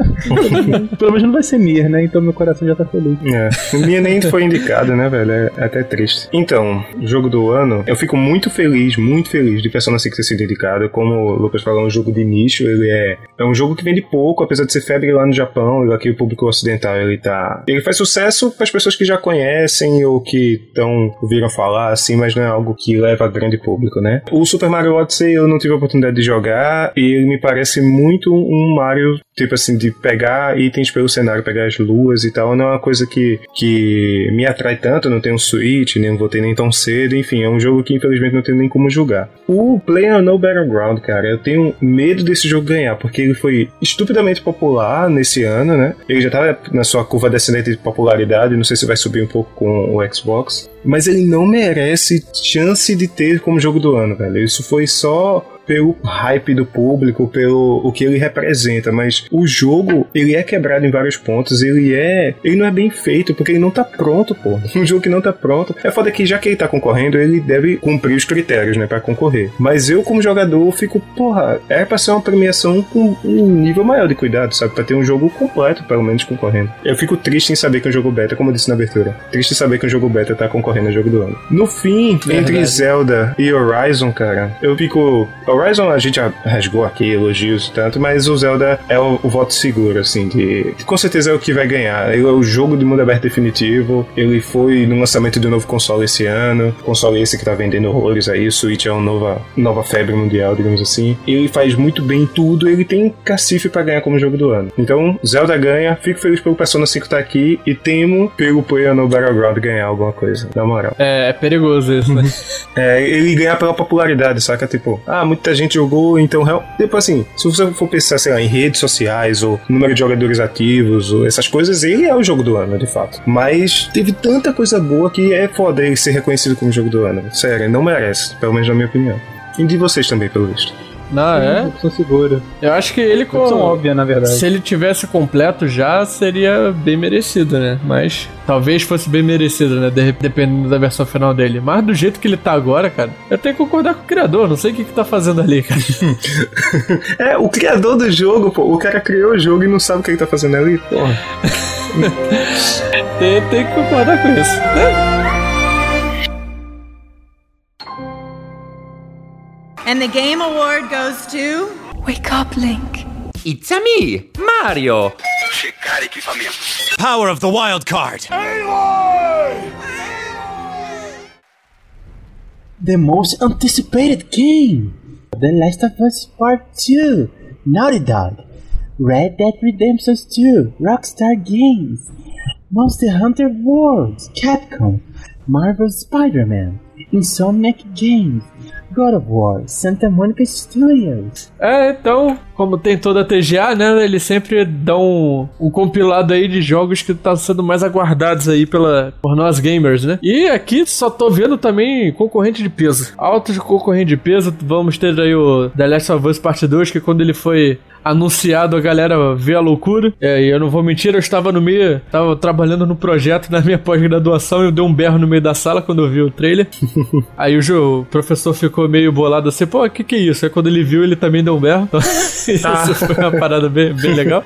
S7: *laughs* Pelo menos não vai ser Nier, né? Então meu coração já tá feliz.
S8: É. O Mia nem foi indicado, né, velho? É é até triste. Então, jogo do ano, eu fico muito feliz, muito feliz de Persona 5 ter sido indicado. Como o Lucas falou, é um jogo de nicho, ele é, é um jogo que vende pouco, apesar de ser febre lá no Japão, e aqui o público ocidental, ele tá... Ele faz sucesso para as pessoas que já conhecem ou que tão, ouviram falar, assim, mas não é algo que leva a grande público, né? O Super Mario Odyssey eu não tive a oportunidade de jogar, e ele me parece muito um Mario, tipo assim, de pegar itens pelo cenário, pegar as luas e tal, não é uma coisa que, que me atrai tanto, não tenho um Switch, nem votei nem tão cedo, enfim, é um jogo que infelizmente não tenho nem como julgar. O PlayerUnknown Battleground, cara, eu tenho medo desse jogo ganhar, porque ele foi estupidamente popular nesse ano, né? Ele já tava na sua curva descendente de popularidade, não sei se vai subir um pouco com o Xbox, mas ele não merece chance de ter como jogo do ano, velho. Isso foi só pelo hype do público, pelo o que ele representa, mas o jogo, ele é quebrado em vários pontos, ele é, ele não é bem feito porque ele não tá pronto, pô. *laughs* Um jogo que não tá pronto. É foda que já que ele tá concorrendo, ele deve cumprir os critérios, né, para concorrer. Mas eu como jogador fico, porra, é pra ser uma premiação com um nível maior de cuidado, sabe, para ter um jogo completo, pelo menos concorrendo. Eu fico triste em saber que um jogo beta, como eu disse na abertura, triste em saber que um jogo beta tá concorrendo ao jogo do ano. No fim, entre Zelda e Horizon, cara, eu fico Horizon a gente já rasgou aqui elogios e tanto, mas o Zelda é o, o voto seguro, assim, de, com certeza é o que vai ganhar. Ele é o jogo de mundo aberto definitivo, ele foi no lançamento de um novo console esse ano, console esse que tá vendendo horrores aí, o Switch é uma nova, nova febre mundial, digamos assim. Ele faz muito bem tudo, ele tem cacife para ganhar como jogo do ano. Então, Zelda ganha, fico feliz pelo Persona 5 estar tá aqui e temo pelo Player no Battleground ganhar alguma coisa, na moral.
S1: É, é perigoso isso, né?
S8: É, ele ganhar pela popularidade, saca? Tipo, ah, muita gente jogou, então, real- tipo assim, se você for pensar, sei lá, em redes sociais ou número de jogadores ativos ou essas coisas, ele é o jogo do ano, de fato. Mas teve tanta coisa boa que é foda ele ser reconhecido como jogo do ano. Sério, não merece, pelo menos na minha opinião. E de vocês também, pelo visto.
S1: Não, é?
S7: Opção segura.
S1: Eu acho que ele,
S7: Opção
S1: com...
S7: óbvia, na verdade.
S1: se ele tivesse completo já, seria bem merecido, né? Mas talvez fosse bem merecido, né? De- dependendo da versão final dele. Mas do jeito que ele tá agora, cara, eu tenho que concordar com o criador. Não sei o que, que tá fazendo ali, cara. *laughs*
S8: É, o criador do jogo, pô, o cara criou o jogo e não sabe o que ele tá fazendo ali. Porra. *laughs*
S1: tem, tem que concordar com isso. né?
S3: And the Game Award goes to.
S4: Wake up, Link.
S5: It's a me, Mario.
S6: Power of the wild card.
S9: The most anticipated game! The Last of Us Part 2! Naughty Dog! Red Dead Redemption 2! Rockstar Games! Monster Hunter World! Capcom! Marvel Spider Man! Insomniac Games! God of War! Santa Monica Studios!
S1: É, então, como tem toda a TGA, né? Eles sempre dão um, compilado aí de jogos que tá sendo mais aguardados aí pela, por nós gamers, né? E aqui só tô vendo também concorrente de peso. Altos concorrente de peso. Vamos ter aí o The Last of Us Part 2, que quando ele foi anunciado, a galera vê a loucura. É, e eu não vou mentir, eu estava no meio, tava trabalhando no projeto na minha pós-graduação e eu dei um berro no meio da sala quando eu vi o trailer. *laughs* Aí o, o professor ficou meio bolado assim, pô, o que que é isso? Aí quando ele viu, ele também deu um berro. Então, *laughs* isso foi uma parada bem, bem legal.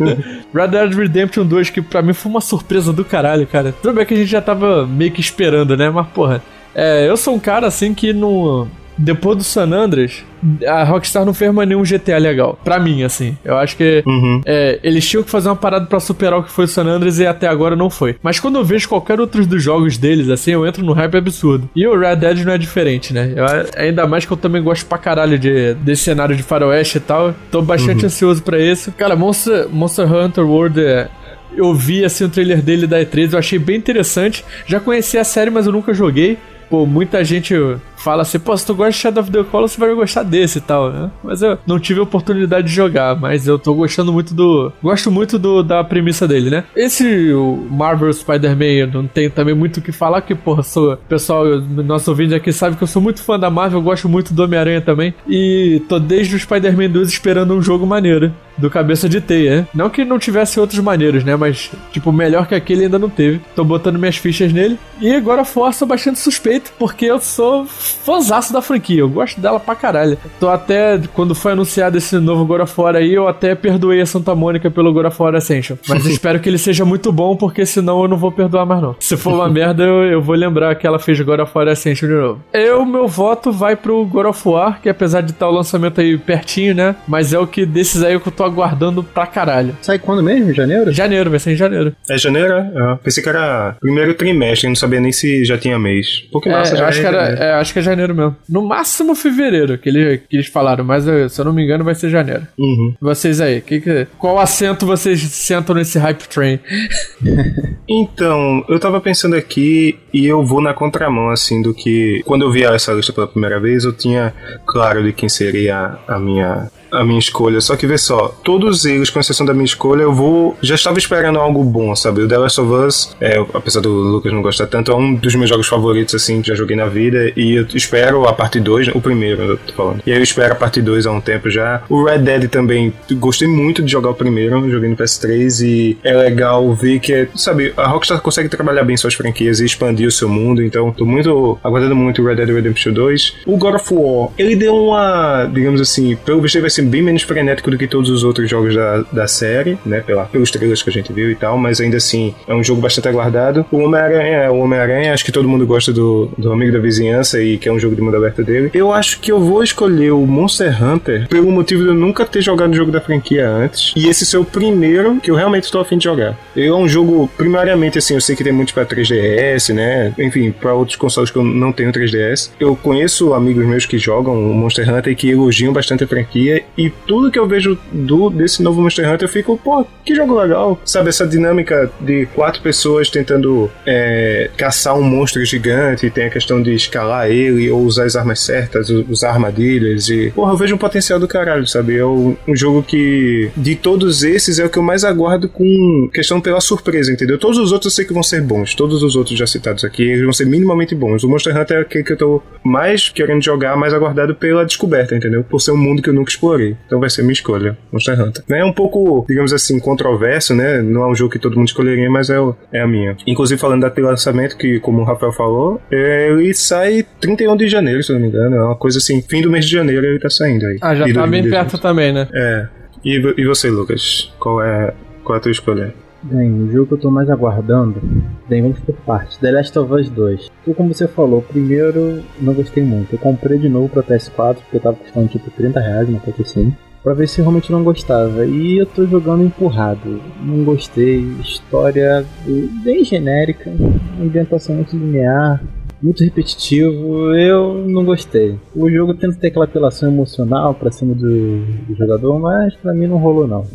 S1: Red Dead Redemption 2, que pra mim foi uma surpresa do caralho, cara. Tudo bem que a gente já tava meio que esperando, né? Mas, porra, é, eu sou um cara assim que não. Depois do San Andreas, a Rockstar não fez mais nenhum GTA legal. Pra mim, assim. Eu acho que é, eles tinham que fazer uma parada pra superar o que foi o San Andreas e até agora não foi. Mas quando eu vejo qualquer outro dos jogos deles, assim, eu entro no hype absurdo. E o Red Dead não é diferente, né? Eu- ainda mais que eu também gosto pra caralho de, desse cenário de faroeste e tal. Tô bastante ansioso pra esse. Cara, Monster, Monster Hunter World é, eu vi assim o trailer dele da E3, eu achei bem interessante. Já conheci a série, mas eu nunca joguei. Pô, muita gente fala assim, pô, se tu gosta de Shadow of the Colossus, você vai gostar desse e tal, né? Mas eu não tive oportunidade de jogar, mas eu tô gostando muito do. Gosto muito do, da premissa dele, né? Esse o Marvel Spider-Man, eu não tenho também muito o que falar, que, porra, sou. Pessoal, nosso ouvinte aqui sabe que eu sou muito fã da Marvel, eu gosto muito do Homem-Aranha também. E tô desde o Spider-Man 2 esperando um jogo maneiro. Do cabeça de teia, né? Não que não tivesse outros maneiros, né? Mas, tipo, melhor que aquele ainda não teve. Tô botando minhas fichas nele. E agora força bastante suspeito, porque eu sou fãzaço da franquia. Eu gosto dela pra caralho. Tô até, quando foi anunciado esse novo God of War aí, eu até perdoei a Santa Mônica pelo God of War Ascension. Mas *laughs* espero que ele seja muito bom, porque senão eu não vou perdoar mais não. Se for uma *laughs* merda, eu, eu vou lembrar que ela fez God of War Ascension de novo. Eu, meu voto vai pro God of War, que apesar de estar o lançamento aí pertinho, né? Mas é o que desses aí que eu tô aguardando pra caralho.
S7: Sai quando mesmo? Janeiro?
S1: Janeiro, vai ser em janeiro.
S8: É janeiro? é? Ah, pensei que era primeiro trimestre, não sabia nem se já tinha mês. Pô, que
S1: É,
S8: massa,
S1: eu
S8: já
S1: acho,
S8: é
S1: que era, é, acho que é janeiro mesmo. No máximo fevereiro, que, ele, que eles falaram, mas eh, se eu não me engano vai ser janeiro.
S8: Uhum.
S1: Vocês aí, que que- qual assento vocês sentam nesse hype train? *laughs*
S8: Então, eu tava pensando aqui e eu vou na contramão, assim, do que. Quando eu vi essa lista pela primeira vez, eu tinha claro de quem seria a minha. A minha escolha, só que vê só, todos eles, com exceção da minha escolha, eu vou. Já estava esperando algo bom, sabe? O The Last of Us, é, apesar do Lucas não gostar tanto, é um dos meus jogos favoritos, assim, que já joguei na vida. E eu espero a parte 2, o primeiro, eu tô falando. E aí eu espero a parte 2 há um tempo já. O Red Dead também, gostei muito de jogar o primeiro, joguei no PS3 e é legal ver que, é, sabe, a Rockstar consegue trabalhar bem suas franquias e expandir o seu mundo, então tô muito aguardando muito o Red Dead Redemption 2. O God of War, ele deu uma, digamos assim, pelo visto vai ser bem menos frenético do que todos os outros jogos da, da série, né, pela, pelos trailers que a gente viu e tal, mas ainda assim é um jogo bastante aguardado. O Homem-Aranha, é o Homem-Aranha, acho que todo mundo gosta do, do Amigo da Vizinhança e que é um jogo de mundo aberto dele. Eu acho que eu vou escolher o Monster Hunter pelo motivo de eu nunca ter jogado o jogo da franquia antes e esse ser o primeiro que eu realmente tô afim de jogar. Ele é um jogo, primariamente assim, eu sei que tem muitos pra 3DS, né? Enfim, pra outros consoles que eu não tenho 3DS. Eu conheço amigos meus que jogam Monster Hunter e que elogiam bastante a franquia e tudo que eu vejo do desse novo Monster Hunter eu fico, pô, que jogo legal. Sabe, essa dinâmica de quatro pessoas tentando é, caçar um monstro gigante, tem a questão de escalar ele ou usar as armas certas, usar armadilhas e. Porra, eu vejo um potencial do caralho, sabe? É um, um jogo que, de todos esses, é o que eu mais aguardo com questão pela surpresa, entendeu? Todos os outros eu sei que vão ser bons, todos os outros já citados aqui eles vão ser minimamente bons. O Monster Hunter é aquele que eu tô mais querendo jogar, mais aguardado pela descoberta, entendeu? Por ser um mundo que eu nunca explorei. Então vai ser minha escolha, Monster Hunter. É um pouco, digamos assim, controverso, né? Não é um jogo que todo mundo escolheria, mas é, o- é a minha. Inclusive, falando de lançamento, que como o Rafael falou, é, ele sai 31 de janeiro, se não me engano. É uma coisa assim, fim do mês de janeiro ele tá saindo aí.
S1: Ah, já tá bem
S8: 2018.
S1: perto também, né?
S8: É. E, e você, Lucas? Qual é, qual é a tua escolha?
S7: Bem, o jogo que eu tô mais aguardando, bem, vamos por partes. The Last of Us 2. Então, como você falou, primeiro não gostei muito. Eu comprei de novo pra PS4, porque tava custando tipo 30 reais, uma coisa assim. Pra ver se realmente não gostava. E eu tô jogando empurrado. Não gostei. História bem genérica. Ambientação muito linear. Muito repetitivo, eu não gostei. O jogo tenta ter aquela apelação emocional pra cima do, do jogador, mas pra mim não rolou não.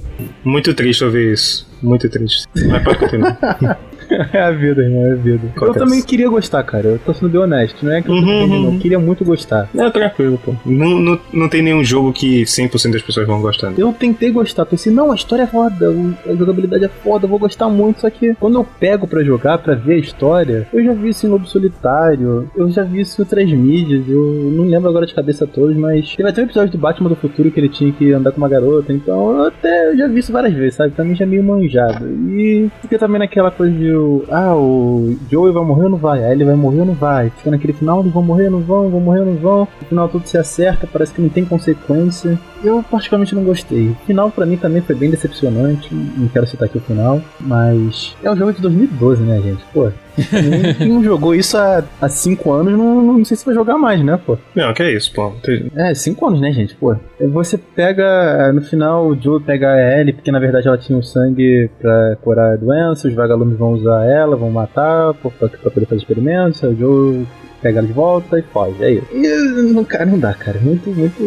S8: Muito triste ouvir isso. Muito triste. Mas pode continuar. *laughs* *laughs*
S7: É a vida, irmão, é a vida. Eu
S8: Acontece.
S7: também queria gostar, cara. Eu tô sendo bem honesto. Não é que eu
S8: Uhum, uhum.
S7: não. Eu queria muito gostar.
S8: Não, tranquilo, pô. Não, não, não tem nenhum jogo que 100% das pessoas vão gostar.
S7: Eu tentei gostar, pensei, não, a história é foda, a jogabilidade é foda, eu vou gostar muito. Só que quando eu pego pra jogar, pra ver a história, eu já vi isso em Lobo Solitário, eu já vi isso em outras mídias, eu não lembro agora de cabeça todos, mas teve até um episódio do Batman do Futuro que ele tinha que andar com uma garota, então eu até eu já vi isso várias vezes, sabe? Pra mim já é meio manjado. E fica também naquela coisa de, ah, o Joey vai morrer ou não vai? Aí ele vai morrer ou não vai? Fica naquele final, eles vão morrer não vão, vão morrer não vão? No final tudo se acerta, parece que não tem consequência. Eu particularmente não gostei. O final pra mim também foi bem decepcionante. Não quero citar aqui o final, mas é um jogo de 2012, né, gente? Pô, quem- não jogou isso há 5 anos, não, não sei se vai jogar mais, né, pô?
S8: Não, que é isso, pô. Tem-
S7: É, 5 anos, né, gente? Pô. Você pega. No final, o Joe pega a Ellie, porque na verdade ela tinha o sangue pra curar a doença, os vagalumes vão usar ela, vão matar, pô, pra, pra poder fazer experimentos. O Joe pega ela de volta e foge. É isso. E, não, cara, não dá, cara. Muito, muito,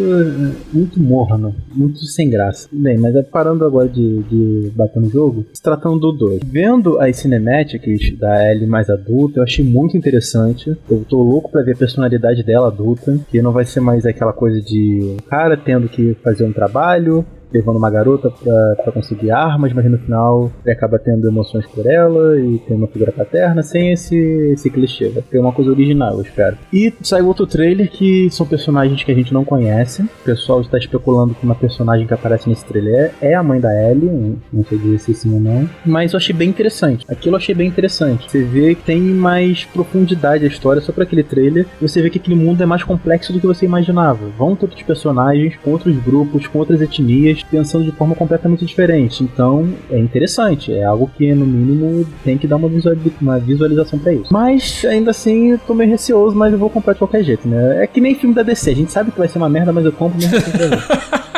S7: muito morno. Muito sem graça. Bem, mas é parando agora de, de bater no jogo, se tratando do 2. Vendo as cinemáticas da Ellie mais adulta, eu achei muito interessante. Eu tô louco pra ver a personalidade dela adulta, que não vai ser mais aquela coisa de um cara tendo que fazer um trabalho, levando uma garota pra, pra conseguir armas, mas no final ele acaba tendo emoções por ela e tem uma figura paterna, sem esse, esse clichê. Vai ter uma coisa original, eu espero. E saiu outro trailer que são personagens que a gente não conhece. O pessoal está especulando que uma personagem que aparece nesse trailer é a mãe da Ellie, não sei dizer se sim ou não, mas eu achei bem interessante. Aquilo eu achei bem interessante. Você vê que tem mais profundidade a história só para aquele trailer. Você vê que aquele mundo é mais complexo do que você imaginava. Vão ter outros personagens, com outros grupos, com outras etnias, pensando de forma completamente diferente. Então, é interessante. É algo que, no mínimo, tem que dar uma, visual- uma visualização pra isso. Mas, ainda assim, eu tô meio receoso, mas eu vou comprar de qualquer jeito, né? É que nem filme da DC. A gente sabe que vai ser uma merda, mas eu compro mesmo assim pra ver. *laughs*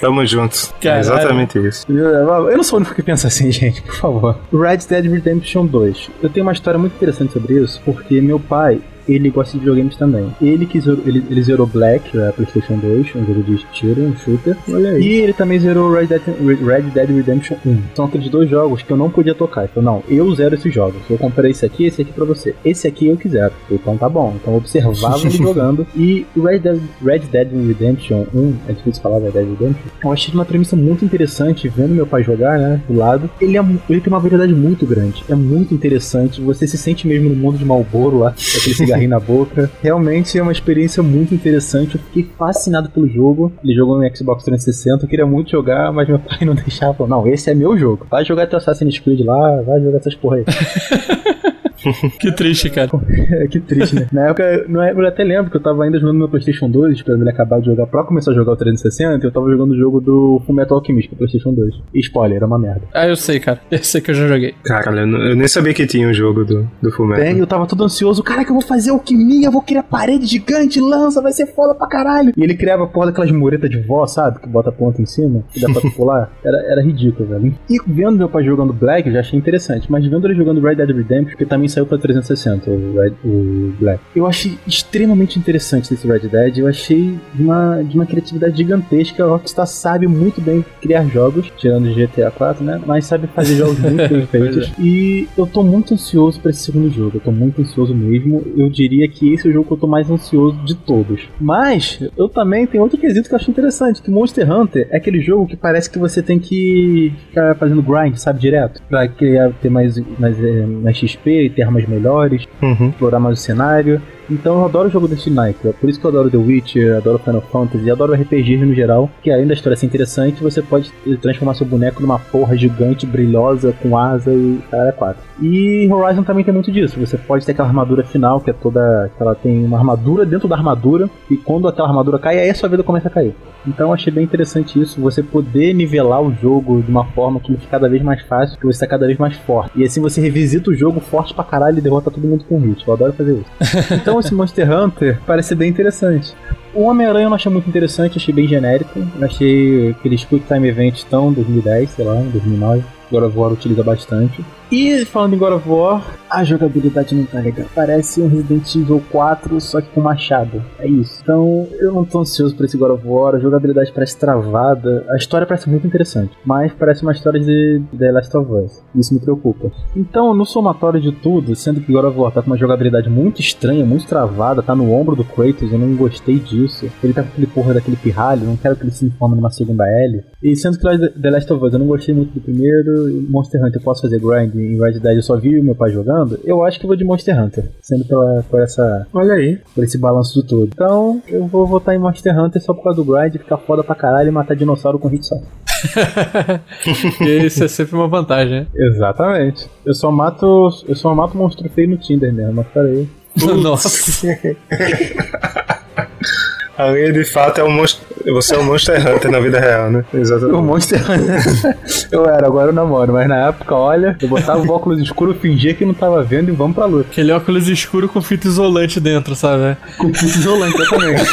S8: Tamo juntos. É exatamente isso.
S7: Eu não sou o único que pensa assim, *laughs* gente, por favor. Red Dead Redemption 2. Eu tenho uma história muito interessante sobre isso, porque meu pai, ele gosta de videogames também. Ele que zerou, ele, ele zerou Black, a PlayStation 2, um jogo de tiro, um shooter.
S8: Olha aí.
S7: E ele também zerou Red Dead, Red Dead Redemption 1. São aqueles dois jogos que eu não podia tocar. Ele falou, não, eu zero esses jogos. Eu comprei esse aqui, esse aqui pra você. Esse aqui eu quiser. Então tá bom. Então eu observava ele *laughs* jogando. E o Red Dead, Red Dead Redemption 1, é difícil falar Red Dead Redemption, eu achei uma premissa muito interessante, vendo meu pai jogar, né, do lado. Ele, é, ele tem uma variedade muito grande. É muito interessante. Você se sente mesmo no mundo de Malboro lá, *laughs* aquele cigarrinho na boca. Realmente é uma experiência muito interessante. Eu fiquei fascinado pelo jogo. Ele jogou no Xbox 360. Eu queria muito jogar, mas meu pai *laughs* não deixava. Falou, não, esse é meu jogo. Vai jogar teu Assassin's Creed lá, vai jogar essas porra aí. *laughs* *laughs*
S1: Que triste, cara.
S7: É, que triste, né? Na época, não é- eu até lembro que eu tava ainda jogando meu PlayStation 2, esperando ele acabar de jogar pra começar a jogar o 360. Eu tava jogando o jogo do Fullmetal Alchemist pro PlayStation 2. E spoiler, era uma merda.
S1: Ah, eu sei, cara. Eu sei que eu já joguei.
S8: Caralho, eu, não- eu nem sabia que tinha um jogo do, do Fullmetal.
S7: Tem, eu tava todo ansioso. Caraca, eu vou fazer alquimia, eu vou criar parede gigante, lança, vai ser foda pra caralho. E ele criava a porra daquelas muretas de vó, sabe? Que bota a ponta em cima, que dá pra tu *laughs* pular. Era, era ridículo, velho. E vendo meu pai jogando Black, eu já achei interessante. Mas vendo ele jogando Red Dead Redemption, que também saiu pra 360, o, Red, o Black. Eu achei extremamente interessante esse Red Dead. Eu achei de uma, de uma criatividade gigantesca. A Rockstar sabe muito bem criar jogos, tirando GTA 4, né? Mas sabe fazer *laughs* jogos muito bem feitos. E eu tô muito ansioso pra esse segundo jogo. Eu tô muito ansioso mesmo. Eu diria que esse é o jogo que eu tô mais ansioso de todos. Mas eu também tenho outro quesito que eu acho interessante, que Monster Hunter é aquele jogo que parece que você tem que ficar fazendo grind, sabe, direto, Pra criar, ter mais, mais, eh, mais XP e ter armas melhores,
S8: Uhum.
S7: explorar mais o cenário. Então eu adoro o jogo desse naipe. É por isso que eu adoro The Witcher, adoro Final Fantasy, adoro RPGs no geral, que além da história ser interessante, você pode transformar seu boneco numa porra gigante, brilhosa, com asa e cara é quatro. E Horizon também tem muito disso. Você pode ter aquela armadura final, que é toda. que ela tem uma armadura dentro da armadura, e quando aquela armadura cai, aí a sua vida começa a cair. Então eu achei bem interessante isso, você poder nivelar o jogo de uma forma que ele fica cada vez mais fácil, que você está cada vez mais forte. E assim você revisita o jogo forte pra caralho e derrota todo mundo com hit. Eu adoro fazer isso. *laughs* Então esse Monster Hunter parece bem interessante. O Homem-Aranha eu não achei muito interessante, achei bem genérico. Eu achei aqueles Quick Time Events tão 2010, sei lá, 2009. God of War utiliza bastante. E falando em God of War, a jogabilidade não tá legal. Parece um Resident Evil 4, só que com machado. É isso. Então, eu não tô ansioso por esse God of War. A jogabilidade parece travada. A história parece muito interessante. Mas parece uma história de The Last of Us. Isso me preocupa. Então, no somatório de tudo, sendo que God of War tá com uma jogabilidade muito estranha, muito travada, tá no ombro do Kratos, eu não gostei disso. Ele tá com aquele porra daquele pirralho, não quero que ele se informe numa segunda L. E sendo que The Last of Us eu não gostei muito do primeiro, Monster Hunter eu posso fazer grind em Red Dead eu só vi o meu pai jogando, eu acho que vou de Monster Hunter, sendo pela, por essa.
S8: Olha aí.
S7: Por esse balanço de tudo. Então, eu vou votar em Monster Hunter só por causa do grind, ficar foda pra caralho e matar dinossauro com hit só.
S1: e *laughs* isso é sempre uma vantagem, né?
S7: Exatamente. Eu só mato. Eu só mato monstro feio no Tinder mesmo, mas peraí. *laughs*
S1: Nossa. *laughs*
S8: Ali, de fato, é um monstro. Você é um Monster Hunter na vida real, né? Exatamente.
S7: O Monster Hunter. eu era, agora eu namoro, mas na época, olha, eu botava o óculos escuro, fingia que não tava vendo e vamos pra luta.
S1: Aquele óculos escuro com fita isolante dentro, sabe?
S7: Com fita isolante, exatamente.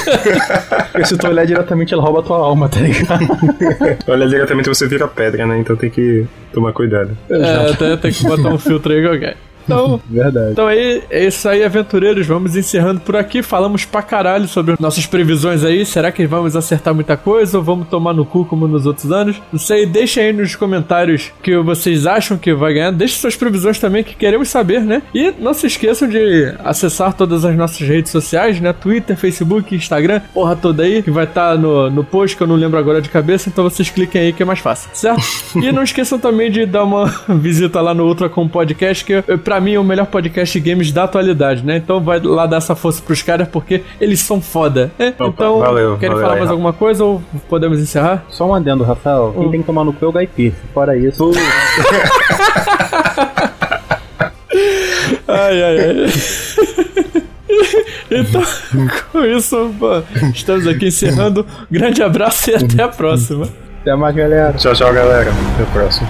S7: *laughs* Porque se tu olhar diretamente, ela rouba a tua alma, tá ligado? *laughs*
S8: Olha diretamente você vira pedra, né? Então tem que tomar cuidado.
S1: É, até tem que botar um filtro aí qualquer. Então,
S7: Verdade.
S1: então aí, é isso aí, aventureiros. Vamos encerrando por aqui. Falamos pra caralho sobre nossas previsões aí. Será que vamos acertar muita coisa ou vamos tomar no cu como nos outros anos? Não sei, deixa aí nos comentários o que vocês acham que vai ganhar. Deixe suas previsões também, que queremos saber, né? E não se esqueçam de acessar todas as nossas redes sociais, né? Twitter, Facebook, Instagram, porra toda aí, que vai estar no, no post, que eu não lembro agora de cabeça. Então vocês cliquem aí que é mais fácil, certo? *laughs* e não esqueçam também de dar uma *laughs* visita lá no Ultra com Podcast, que eh, pra mim é o melhor podcast de games da atualidade, né? Então vai lá dar essa força pros caras, porque eles são foda. né? então,
S8: valeu,
S1: querem
S8: valeu
S1: falar
S8: aí,
S1: mais
S8: Rafa.
S1: alguma coisa ou podemos encerrar?
S7: Só um adendo, Rafael. Quem tem que tomar no cu é o Gaipi. Fora isso, *laughs*
S1: Ai, ai, ai. *laughs* Então, com isso, pô, estamos aqui encerrando. Grande abraço e até a próxima.
S7: até mais, galera.
S8: Tchau, tchau, galera. Até a próxima.